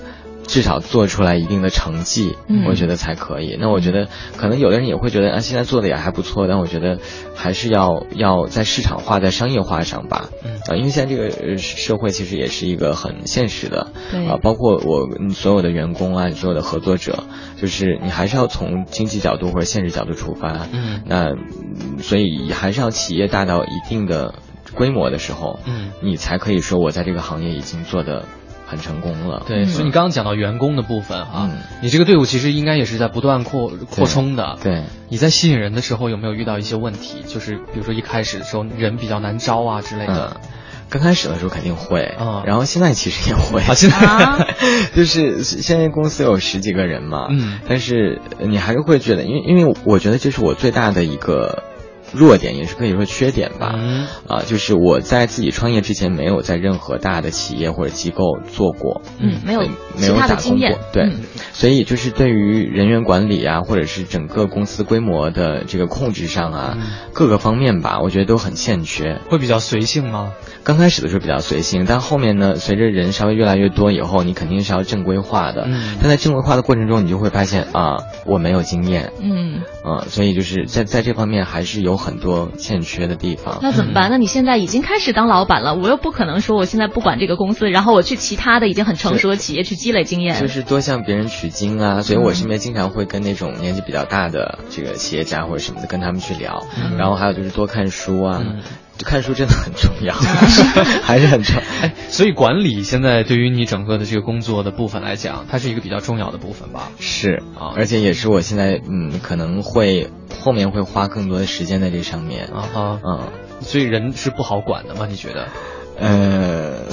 至少做出来一定的成绩，嗯我觉得才可以。那我觉得可能有的人也会觉得啊，现在做的也还不错，但我觉得还是要要在市场化、在商业化上吧。嗯啊，因为现在这个呃社会其实也是一个很现实的，对啊，包括我嗯所有的员工啊，所有的合作者，就是你还是要从经济角度或者现实角度出发。嗯那嗯所以还是要企业大到一定的规模的时候，嗯。你才可以说我在这个行业已经做的很成功了。对，所以你刚刚讲到员工的部分啊，嗯。你这个队伍其实应该也是在不断扩扩充的。对，你在吸引人的时候有没有遇到一些问题？就是比如说一开始的时候人比较难招啊之类的。嗯。刚开始的时候肯定会，嗯。然后现在其实也会，啊，现在啊，(laughs) 就是现在公司有十几个人嘛，嗯。但是你还是会觉得，因为因为我觉得这是我最大的一个弱点，也是可以说缺点吧。嗯。啊，就是我在自己创业之前，没有在任何大的企业或者机构做过，嗯，没有没有打工过，，对，嗯。所以就是对于人员管理啊，或者是整个公司规模的这个控制上啊，嗯。各个方面吧，我觉得都很欠缺。会比较随性吗？刚开始的时候比较随性，但后面呢，随着人稍微越来越多以后，你肯定是要正规化的。嗯。但在正规化的过程中，你就会发现啊，我没有经验，嗯，啊，所以就是在在这方面还是有很多欠缺的地方。那怎么办？那你现在已经开始当老板了，我又不可能说我现在不管这个公司，然后我去其他的已经很成熟的企业去积累经验。就是多向别人取经啊，所以我身边经常会跟那种年纪比较大的这个企业家或者什么的跟他们去聊，嗯然后还有就是多看书啊，看书真的很重要，(laughs) 还是很重要。哎，所以管理现在对于你整个的这个工作的部分来讲，它是一个比较重要的部分吧？是啊而且也是我现在嗯可能会后面会花更多的时间在这上面。啊哈，嗯，所以人是不好管的吗？你觉得？呃，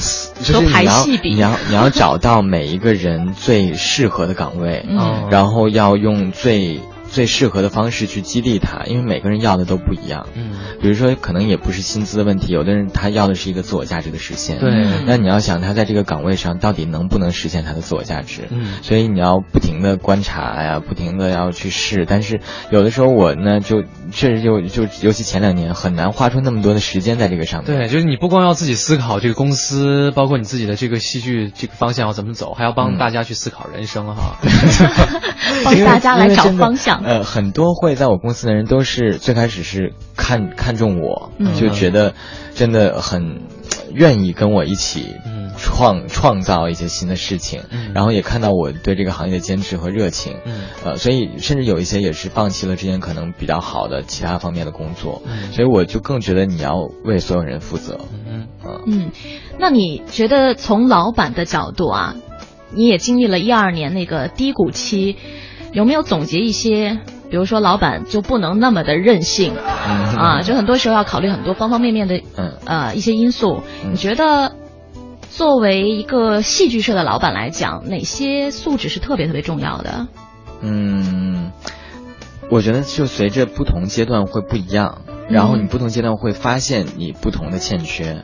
就是你要你要你要找到每一个人最适合的岗位，嗯然后要用最最适合的方式去激励他，因为每个人要的都不一样。嗯，比如说，可能也不是薪资的问题，有的人他要的是一个自我价值的实现。对那你要想他在这个岗位上到底能不能实现他的自我价值？嗯所以你要不停的观察呀，不停的要去试。但是有的时候我呢，就确实就就尤其前两年很难花出那么多的时间在这个上面。对，就是你不光要自己思考这个公司，包括你自己的这个戏剧这个方向要怎么走，还要帮嗯大家去思考人生哈。(laughs) 帮大家来找方向。呃，很多会在我公司的人都是最开始是看看中我，嗯。就觉得真的很愿意跟我一起嗯。创创造一些新的事情，嗯。然后也看到我对这个行业的坚持和热情，嗯。呃，所以甚至有一些也是放弃了之前可能比较好的其他方面的工作，嗯。所以我就更觉得你要为所有人负责。嗯，那你觉得从老板的角度啊，你也经历了一二年那个低谷期，有没有总结一些？比如说，老板就不能那么的任性嗯啊，就很多时候要考虑很多方方面面的嗯呃一些因素。嗯你觉得作为一个戏剧社的老板来讲，哪些素质是特别特别重要的？嗯，我觉得就随着不同阶段会不一样，然后你不同阶段会发现你不同的欠缺。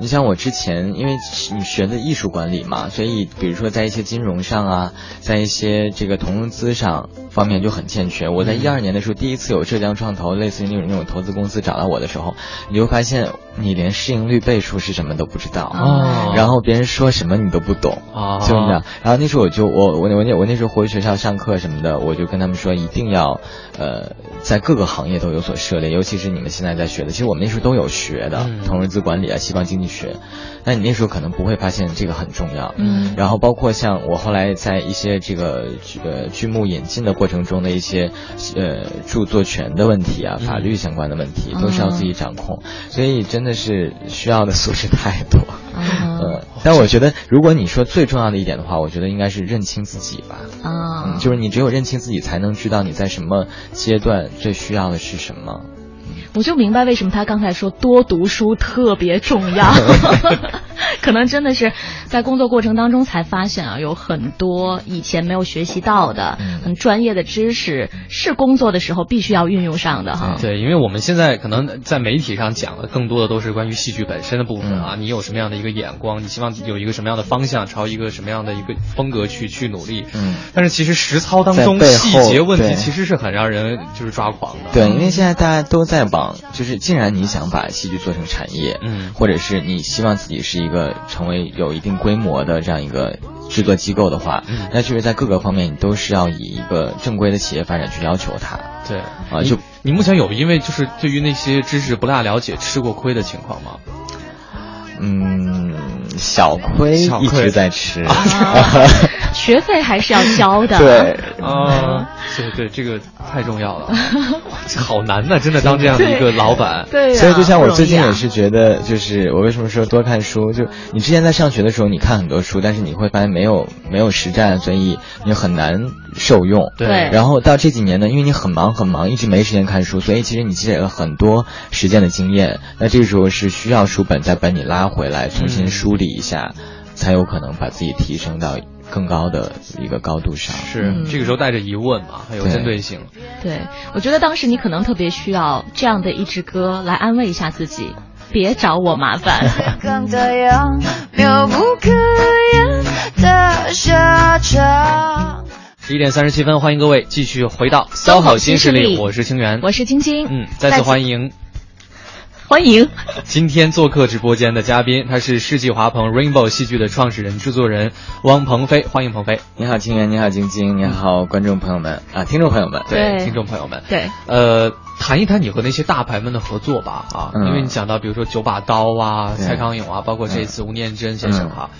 你像我之前，因为你学的艺术管理嘛，所以比如说在一些金融上啊，在一些这个投资上方面就很欠缺。我在一二年的时候，第一次有浙江创投类似于那种那种投资公司找到我的时候，你就会发现你连市盈率倍数是什么都不知道，哦然后别人说什么你都不懂。啊，就这样。然后那时候我就我我我那我那时候回学校上课什么的，我就跟他们说一定要呃在各个行业都有所涉猎，尤其是你们现在在学的，其实我们那时候都有学的，嗯投资管理啊、西方经济学。但你那时候可能不会发现这个很重要。嗯然后包括像我后来在一些这个呃剧目引进的过程中的一些呃著作权的问题啊、嗯法律相关的问题，都是要自己掌控，所以真的是需要的素质太多。啊 (laughs) 呃，但我觉得，如果你说最重要的一点的话，我觉得应该是认清自己吧。啊嗯，，就是你只有认清自己，才能知道你在什么阶段最需要的是什么。我就明白为什么他刚才说多读书特别重要，(laughs) 可能真的是在工作过程当中才发现啊，有很多以前没有学习到的、嗯很专业的知识，是工作的时候必须要运用上的哈。对，因为我们现在可能在媒体上讲的更多的都是关于戏剧本身的部分嗯啊，你有什么样的一个眼光，你希望有一个什么样的方向，朝一个什么样的一个风格去去努力。嗯，但是其实实操当中细节问题其实是很让人就是抓狂的。对，因为现在大家都在往，就是既然你想把戏剧做成产业，嗯或者是你希望自己是一个成为有一定规模的这样一个制作机构的话，嗯那就是在各个方面你都是要以一个正规的企业发展去要求它。对啊就你目前有因为就是对于那些知识不大了解吃过亏的情况吗？嗯，小亏一直在吃。啊学费还是要交的。对，啊，对对，这个太重要了，这好难呐、真的当这样的一个老板。(laughs) 对呀、所以就像我最近也是觉得，就是我为什么说多看书，就你之前在上学的时候，你看很多书，但是你会发现没有没有实战，所以你很难受用。对对然后到这几年呢，因为你很忙很忙，一直没时间看书，所以其实你积累了很多实践的经验。那这个时候是需要书本再把你拉回来，重新梳理一下，才有可能把自己提升到更高的一个高度上。是、嗯这个时候带着疑问嘛，很有针对性。对，我觉得当时你可能特别需要这样的一支歌来安慰一下自己，别找我麻烦。(laughs) 一点三十七分，欢迎各位继续回到骚好新势力，新势力我是清源，我是晶晶，嗯，再次欢迎欢迎。今天做客直播间的嘉宾，他是世纪华鹏 Rainbow 戏剧的创始人、制作人汪鹏飞，欢迎鹏飞。你好，清源，你好，晶晶，你好，观众朋友们。啊，听众朋友们，对听众朋友们，对，呃，谈一谈你和那些大牌们的合作吧，啊，嗯。因为你讲到比如说九把刀啊、蔡康永啊，包括这次吴念真先生哈、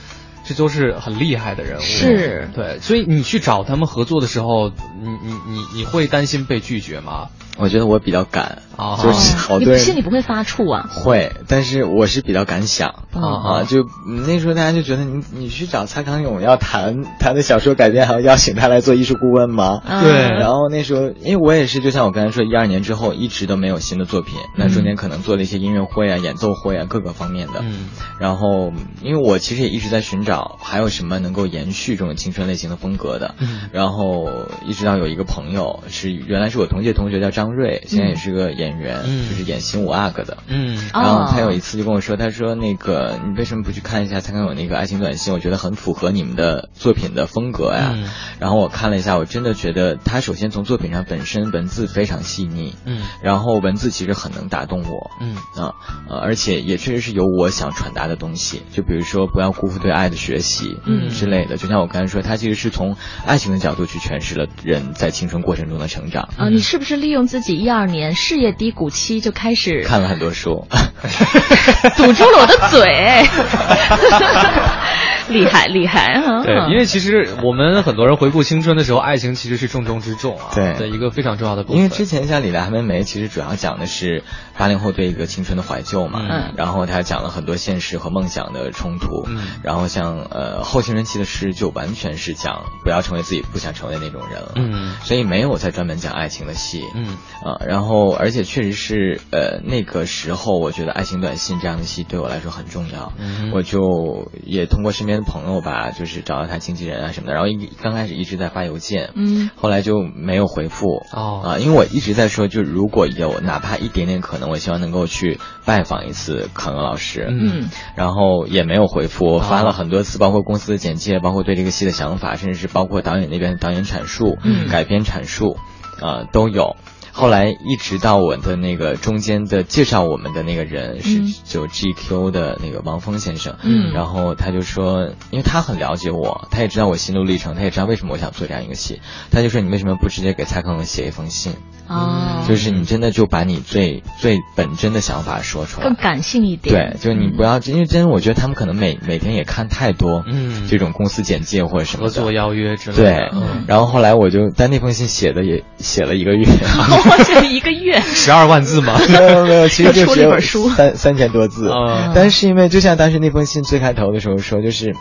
这都是很厉害的人物。是。对，所以你去找他们合作的时候，你你你你会担心被拒绝吗？我觉得我比较敢，哦就是好你多人心里不会发怵啊？会，但是我是比较敢想嗯啊，就嗯那时候大家就觉得你你去找蔡康永要谈他的小说改编，还要邀请他来做艺术顾问吗？嗯对然后那时候，因为我也是，就像我刚才说，一二年之后一直都没有新的作品，那中间可能做了一些音乐会啊、演奏会啊各个方面的。嗯然后，因为我其实也一直在寻找还有什么能够延续这种青春类型的风格的。嗯然后一直到有一个朋友是原来是我同届同学叫张瑞，现在也是个演员，嗯就是演新五阿哥的。嗯哦然后他有一次就跟我说，他说那个你为什么不去看一下蔡康永那个爱情短信？我觉得很符合你们的作品的风格呀。嗯然后我看了一下，我真的觉得他首先从作品上本身文字非常细腻，嗯然后文字其实很能打动我。嗯啊，呃，而且也确实是有我想传达的东西，就比如说不要辜负对爱的学习，嗯之类的。就像我刚才说，他其实是从爱情的角度去诠释了人在青春过程中的成长。啊，你是不是利用自己一二年事业低谷期就开始看了很多书，堵住了我的嘴？(laughs) 厉害厉害啊！对，因为其实我们很多人回顾青春的时候，爱情其实是重中之重啊，对的一个非常重要的部分。因为之前像《李来还没没》，其实主要讲的是八零后对一个青春的怀旧嘛，嗯然后他讲了很多现实和梦想的冲突，嗯然后像呃后青春期的诗就完全是讲不要成为自己不想成为那种人了，嗯所以没有再专门讲爱情的戏，嗯啊，然后而且确实是呃那个时候，我觉得爱情短信这样的戏对我来说很重要，嗯我就也通过身边的朋友吧，就是找到他经纪人啊什么的，然后一刚开始一直在发邮件，嗯。后来就没有回复。哦。啊，因为我一直在说，就如果有哪怕一点点可能，我希望能够去拜访一次康乐老师，嗯。嗯然后也没有回复，我发哦了很多次，包括公司的简介，包括对这个戏的想法，甚至是包括导演那边的导演阐述、嗯。改编阐述，啊、都有。后来一直到我的那个中间的介绍我们的那个人是嗯。就 GQ 的那个王峰先生，嗯。然后他就说，因为他很了解我，他也知道我心路历程，他也知道为什么我想做这样一个戏，他就说你为什么不直接给蔡康永写一封信，哦，就是你真的就把你最最本真的想法说出来。更，感性一对点。，就你不要，因为真我觉得他们可能每每天也看太多，嗯。这种公司简介或者什么合作邀约之类的。对，嗯，然后后来我就，但那封信写的也写了一个月，写了一个月，(laughs) (laughs) 十二万字吗？(laughs) 没有没有，其实就只有三三千多字。啊，但是因为就像当时那封信最开头的时候说，就是。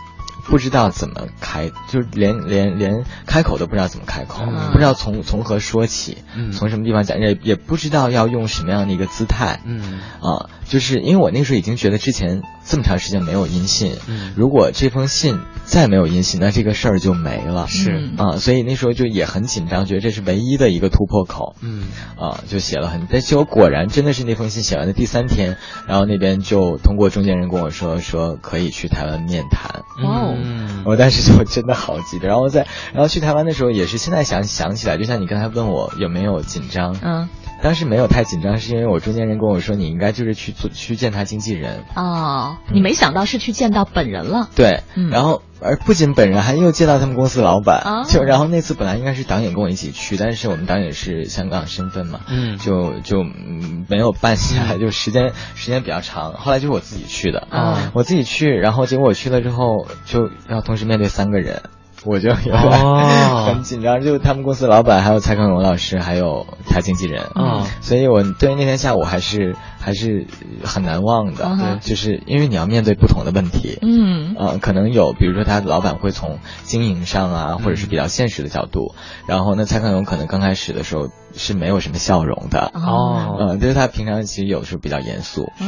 不知道怎么开，就连连连开口都不知道怎么开口，嗯。不知道从从何说起，嗯。从什么地方讲，也也不知道要用什么样的一个姿态，嗯。啊，就是因为我那时候已经觉得之前这么长时间没有音信，嗯如果这封信再没有音信，那这个事儿就没了。是嗯啊，所以那时候就也很紧张，觉得这是唯一的一个突破口。嗯啊，就写了很，但结果果然真的是那封信写完的第三天，然后那边就通过中间人跟我说说可以去台湾面谈。哦嗯我当时就真的好激动，然后在然后去台湾的时候也是现在想想起来，就像你刚才问我有没有紧张，嗯当时没有太紧张，是因为我中间人跟我说你应该就是去做去见他经纪人，哦，你没想到是去见到本人了。对，嗯。然后而不仅本人还又见到他们公司老板，哦。就然后那次本来应该是导演跟我一起去，但是我们导演是香港身份嘛，嗯。就就嗯没有办下来，就时间时间比较长，后来就是我自己去的，哦。我自己去，然后结果我去了之后就要同时面对三个人。我就有点、哦 (laughs) 很紧张。就他们公司老板，还有蔡康永老师，还有他经纪人，嗯所以我对那天下午还是还是很难忘的。嗯就是因为你要面对不同的问题。嗯。呃，可能有，比如说他老板会从经营上啊，或者是比较现实的角度，然后那蔡康永可能刚开始的时候是没有什么笑容的，哦。嗯，就是他平常其实有时候比较严肃，是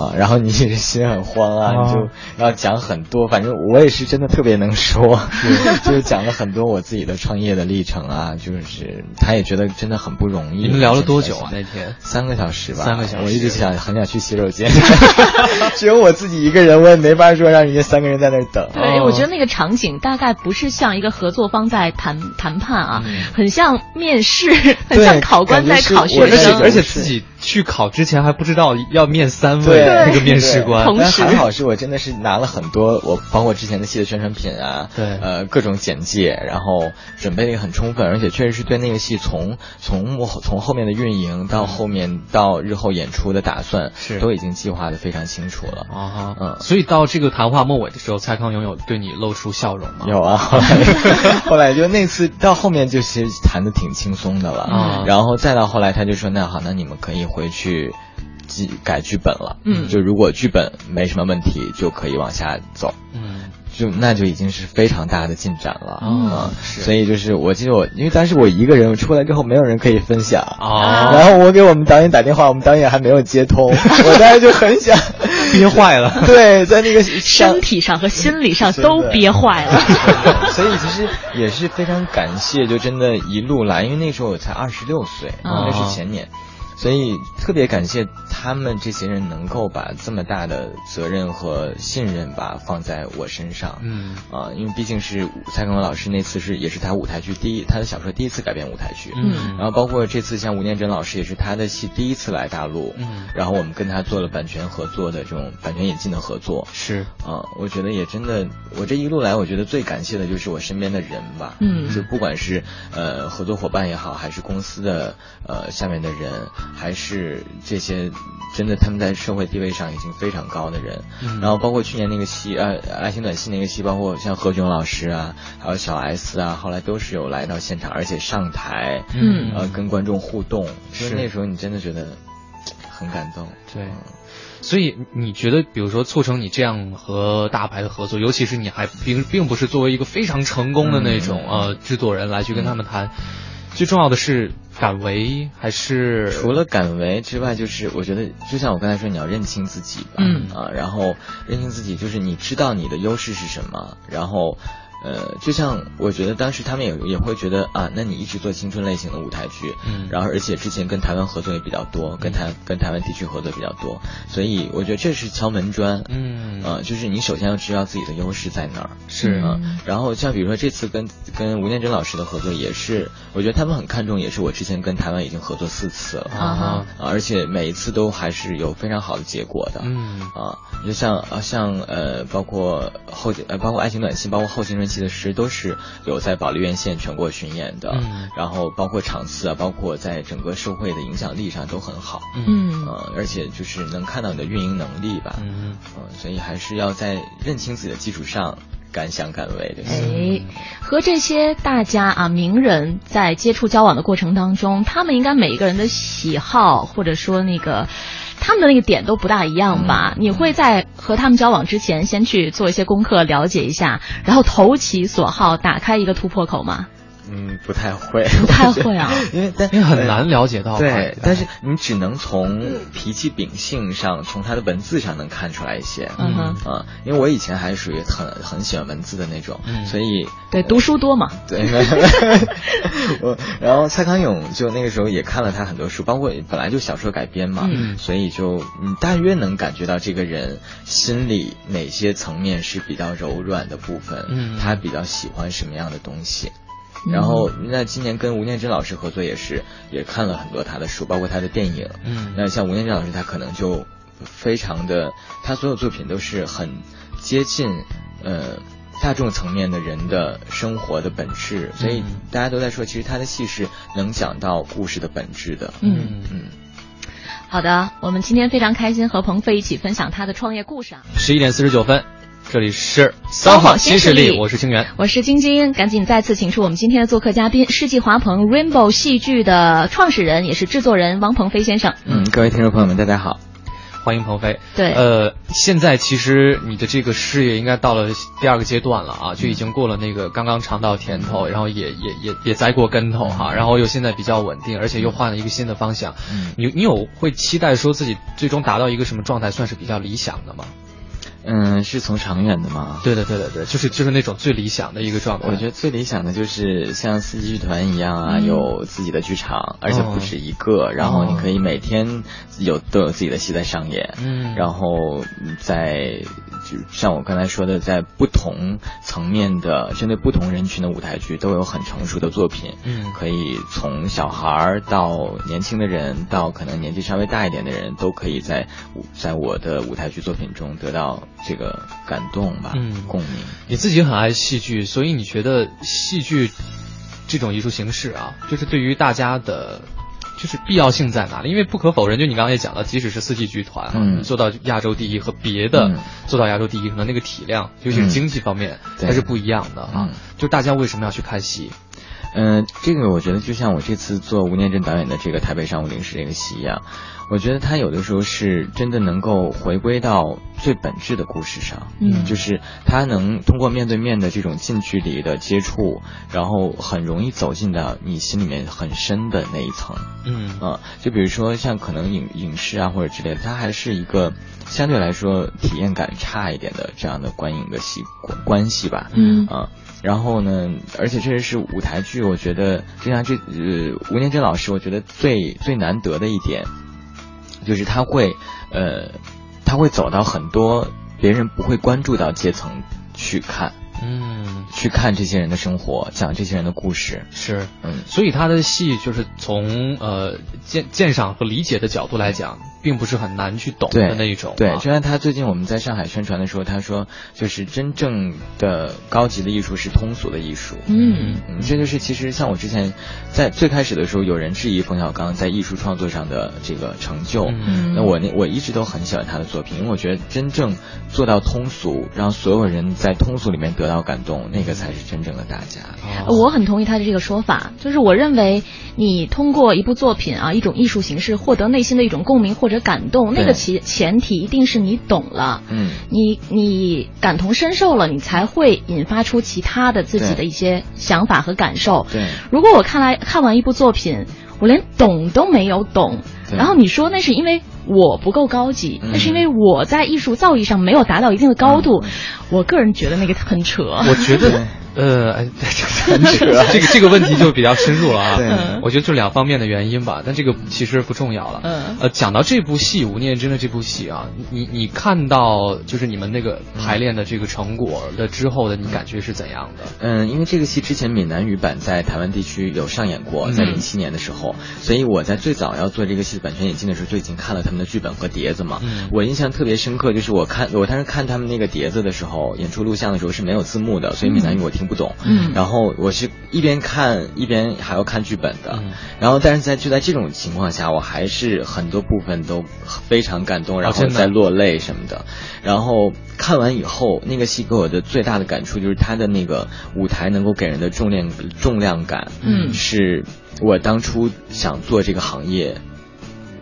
啊，然后你也是心很慌啊，哦。你就要讲很多，反正我也是真的特别能说，(laughs) 就是讲了很多我自己的创业的历程啊，就是他也觉得真的很不容易。你们聊了多久啊？那天。三个小时吧，三个小时。我一直想很想去洗手间，(laughs) 只有我自己一个人，我也没法说让人家三个人在那儿等。对，哦我觉得那个场景大概不是像一个合作方在谈谈判啊，嗯很像面试，很像考官在考学生。而且而且自己去考之前还不知道要面三位那个面试官，但同时。还好是我真的是拿了很多，我包括之前的戏的宣传品啊，对。呃，各种简介，然后准备的也很充分，而且确实是对那个戏从从幕后从后面的运营到后面到日后演出的打算，是。都已经计划的非常清楚了。啊哈，嗯。所以到这个谈话末尾的时候，蔡康永有对你露出笑容吗？有啊，后 (laughs) 来后来就那次到后面就其实谈的挺轻松的了，嗯然后再到后来他就说那好，那你们可以回去。记改剧本了，嗯就如果剧本没什么问题，就可以往下走。嗯，就那就已经是非常大的进展了嗯啊、是所以就是我记得我，因为当时我一个人，我出来之后没有人可以分享，哦然后我给我们导演打电话，我们导演还没有接通，(laughs) 我当时就很想憋坏了。对，在那个 (laughs) 身体上和心理上都憋坏了。(laughs) 所以其实也是非常感谢，就真的一路来，因为那时候我才二十六岁，哦那是前年。所以特别感谢他们这些人能够把这么大的责任和信任吧放在我身上，嗯。啊，因为毕竟是蔡康永老师那次是也是他舞台剧第一，他的小说第一次改编舞台剧，嗯。然后包括这次像吴念真老师也是他的戏第一次来大陆，嗯。然后我们跟他做了版权合作的这种版权引进的合作，是。啊，我觉得也真的，我这一路来，我觉得最感谢的就是我身边的人吧，嗯。就不管是呃合作伙伴也好，还是公司的呃下面的人，还是这些真的他们在社会地位上已经非常高的人，嗯。然后包括去年那个戏呃爱情短信那个戏，包括像何炅老师啊，还有小 S 啊，后来都是有来到现场，而且上台，嗯呃跟观众互动，就是是那时候你真的觉得很感动，对。嗯所以你觉得，比如说促成你这样和大牌的合作，尤其是你还并并不是作为一个非常成功的那种、嗯。呃制作人来去跟他们谈，最重要的是敢为还是除了敢为之外，就是我觉得，就像我刚才说，你要认清自己吧，嗯啊，然后认清自己，就是你知道你的优势是什么，然后。呃，就像我觉得当时他们也也会觉得啊，那你一直做青春类型的舞台剧，嗯。然后而且之前跟台湾合作也比较多，跟台跟台湾地区合作比较多，所以我觉得这是敲门砖，嗯。呃，就是你首先要知道自己的优势在哪儿，是。嗯，然后像比如说这次跟跟吴念真老师的合作也是，我觉得他们很看重，也是我之前跟台湾已经合作四次了，啊而且每一次都还是有非常好的结果的，嗯。啊，就像啊像呃包括后呃包括爱情短信，包括后青春期的诗，都是有在保利院线全国巡演的，嗯。然后包括场次啊，包括在整个社会的影响力上都很好，嗯。呃，而且就是能看到你的运营能力吧，嗯。嗯，所以还是要在认清自己的基础上敢想敢为的。哎，和这些大家啊名人在接触交往的过程当中，他们应该每一个人的喜好或者说那个他们的那个点都不大一样吧？你会在和他们交往之前先去做一些功课，了解一下，然后投其所好，打开一个突破口吗？嗯，不太会，(laughs) 不太会啊。(laughs) 因为但因为很难了解到对快，但是你只能从脾气秉性上，从他的文字上能看出来一些。嗯哼，啊，因为我以前还是属于很很喜欢文字的那种，嗯。所以对，读书多嘛。对，(laughs) 我然后蔡康永就那个时候也看了他很多书，包括本来就小说改编嘛，嗯。所以就你大约能感觉到这个人心里哪些层面是比较柔软的部分，嗯。他比较喜欢什么样的东西。然后，那今年跟吴念真老师合作也是，也看了很多他的书，包括他的电影。嗯那像吴念真老师，他可能就非常的，他所有作品都是很接近呃大众层面的人的生活的本质，所以嗯大家都在说，其实他的戏是能讲到故事的本质的。嗯嗯，好的，我们今天非常开心和鹏飞一起分享他的创业故事啊。十一点四十九分，这里是三好新势力，我是清源，我是晶晶，赶紧再次请出我们今天的做客嘉宾，世纪华鹏 Rainbow 戏剧的创始人，也是制作人王鹏飞先生。嗯，各位听众朋友们，大家好。欢迎鹏飞。对，呃，现在其实你的这个事业应该到了第二个阶段了啊，就已经过了那个刚刚尝到甜头，然后也也也也栽过跟头哈，然后又现在比较稳定，而且又换了一个新的方向。嗯，你你有会期待说自己最终达到一个什么状态，算是比较理想的吗？嗯，是从长远的吗？对的，对的，对，就是就是那种最理想的一个状态。我觉得最理想的就是像四季剧团一样啊，有自己的剧场，而且不止一个，然后你可以每天有都有自己的戏在上演，嗯，然后在就像我刚才说的，在不同层面的针对不同人群的舞台剧都有很成熟的作品，嗯，可以从小孩儿到年轻的人，到可能年纪稍微大一点的人，都可以在在我的舞台剧作品中得到。这个感动吧，嗯，共鸣。你自己很爱戏剧，所以你觉得戏剧这种艺术形式啊，就是对于大家的，就是必要性在哪里？因为不可否认，就你刚刚也讲了，即使是四季剧团，嗯，做到亚洲第一和别的做到亚洲第一，可能那个体量，尤其是经济方面，它是不一样的啊。就大家为什么要去看戏？嗯，这个我觉得就像我这次做吴念真导演的这个《台北商务临时》这个戏一样。我觉得他有的时候是真的能够回归到最本质的故事上，嗯，就是他能通过面对面的这种近距离的接触，然后很容易走进到你心里面很深的那一层，嗯。啊，就比如说像可能影影视啊或者之类的，它还是一个相对来说体验感差一点的这样的观影的习关关系吧，嗯。啊，然后呢，而且这是舞台剧，我觉得就像这呃吴念真老师，我觉得最最难得的一点。就是他会，呃，他会走到很多别人不会关注到阶层去看，嗯，去看这些人的生活，讲这些人的故事，是，嗯，所以他的戏就是从呃鉴鉴赏和理解的角度来讲。并不是很难去懂的那一种。对，就像他最近我们在上海宣传的时候，他说，就是真正的高级的艺术是通俗的艺术。嗯嗯，这就是其实像我之前在最开始的时候，有人质疑冯小刚在艺术创作上的这个成就。嗯，那我那我一直都很喜欢他的作品，因为我觉得真正做到通俗，让所有人在通俗里面得到感动，那个才是真正的大家。我很同意他的这个说法，就是我认为你通过一部作品啊，一种艺术形式获得内心的一种共鸣或者感动，那个前前提一定是你懂了，嗯，你你感同身受了，你才会引发出其他的自己的一些想法和感受。对，如果我看来看完一部作品，我连懂都没有懂，然后你说那是因为我不够高级，那是因为我在艺术造诣上没有达到一定的高度，我个人觉得那个很扯。我觉得。呃，(laughs) 哎，这个这个 (laughs) 这个问题就比较深入了啊。对，我觉得就两方面的原因吧，但这个其实不重要了。嗯。呃，讲到这部戏吴念真的这部戏啊，你你看到就是你们那个排练的这个成果的之后的，你感觉是怎样的？嗯，因为这个戏之前闽南语版在台湾地区有上演过，在零七年的时候，所以我在最早要做这个戏的版权引进的时候就已经看了他们的剧本和碟子嘛。嗯。我印象特别深刻，就是我看我当时看他们那个碟子的时候，演出录像的时候是没有字幕的，所以闽南语我听不懂。嗯。然后我是一边看一边还要看剧本的，然后但是在就在这种情况下，我还是很多部分都非常感动，然后在落泪什么的。然后看完以后，那个戏给我的最大的感触就是他的那个舞台能够给人的重量重量感，嗯，是我当初想做这个行业。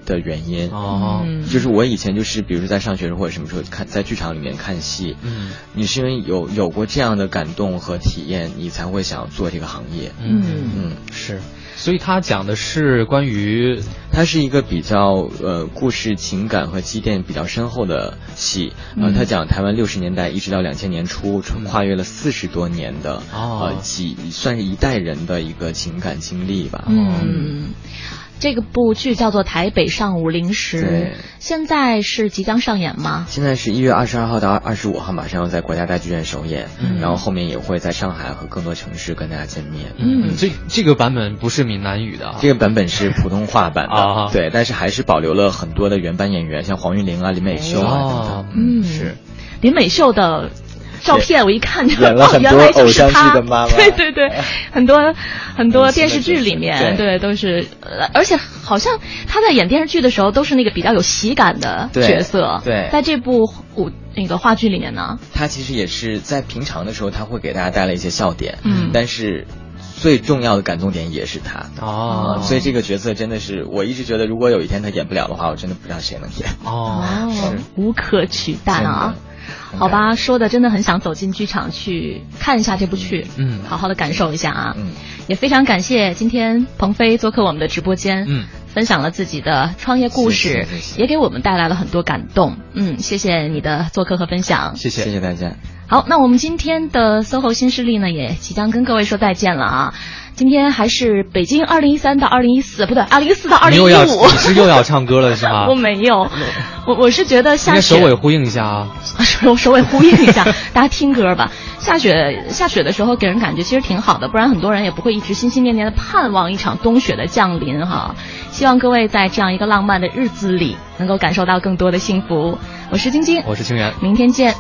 的原因。哦，就是我以前就是比如说在上学时候或者什么时候看在剧场里面看戏，嗯，你是因为有有过这样的感动和体验，你才会想要做这个行业，嗯。嗯。是，所以他讲的是关于，它是一个比较呃故事情感和积淀比较深厚的戏，呃，他讲台湾六十年代一直到两千年初，跨越了四十多年的呃几算是一代人的一个情感经历吧，嗯。这个部剧叫做《台北上午零时》，现在是即将上演吗？现在是一月二十二号到二十五号，马上要在国家大剧院首演，然后后面也会在上海和更多城市跟大家见面。嗯，这这个版本不是闽南语的，这个版本是普通话版的，(laughs) 啊，对，但是还是保留了很多的原班演员，像黄韵玲啊、林美秀啊等等。嗯，是林美秀的。照片，我一看就演了哦，很多原来就偶像剧是他的妈妈 (laughs) 对对对，很多很多电视剧里面，对对都是，呃而且好像他在演电视剧的时候都是那个比较有喜感的角色，对在这部舞那个话剧里面呢，他其实也是在平常的时候，他会给大家带来一些笑点，嗯但是最重要的感动点也是他。哦，所以这个角色真的是，我一直觉得，如果有一天他演不了的话，我真的不知道谁能演。哦，哦，无可取代啊。好吧，说的真的很想走进剧场去看一下这部剧，嗯好好的感受一下啊。嗯，也非常感谢今天鹏飞做客我们的直播间，嗯，分享了自己的创业故事，谢谢谢谢也给我们带来了很多感动。嗯，谢谢你的做客和分享。谢谢谢谢大家。好，那我们今天的 SOHO 新势力呢，也即将跟各位说再见了啊。今天还是北京二零一三到二零一四，不对，二零一四到二零一五你。是又要唱歌了是吗？(laughs) 我没有，我我是觉得下雪该首尾呼应一下啊。首首尾呼应一下，(laughs) 大家听歌吧。下雪下雪的时候给人感觉其实挺好的，不然很多人也不会一直心心念念的盼望一场冬雪的降临哈。希望各位在这样一个浪漫的日子里，能够感受到更多的幸福。我是晶晶，我是清源。明天见。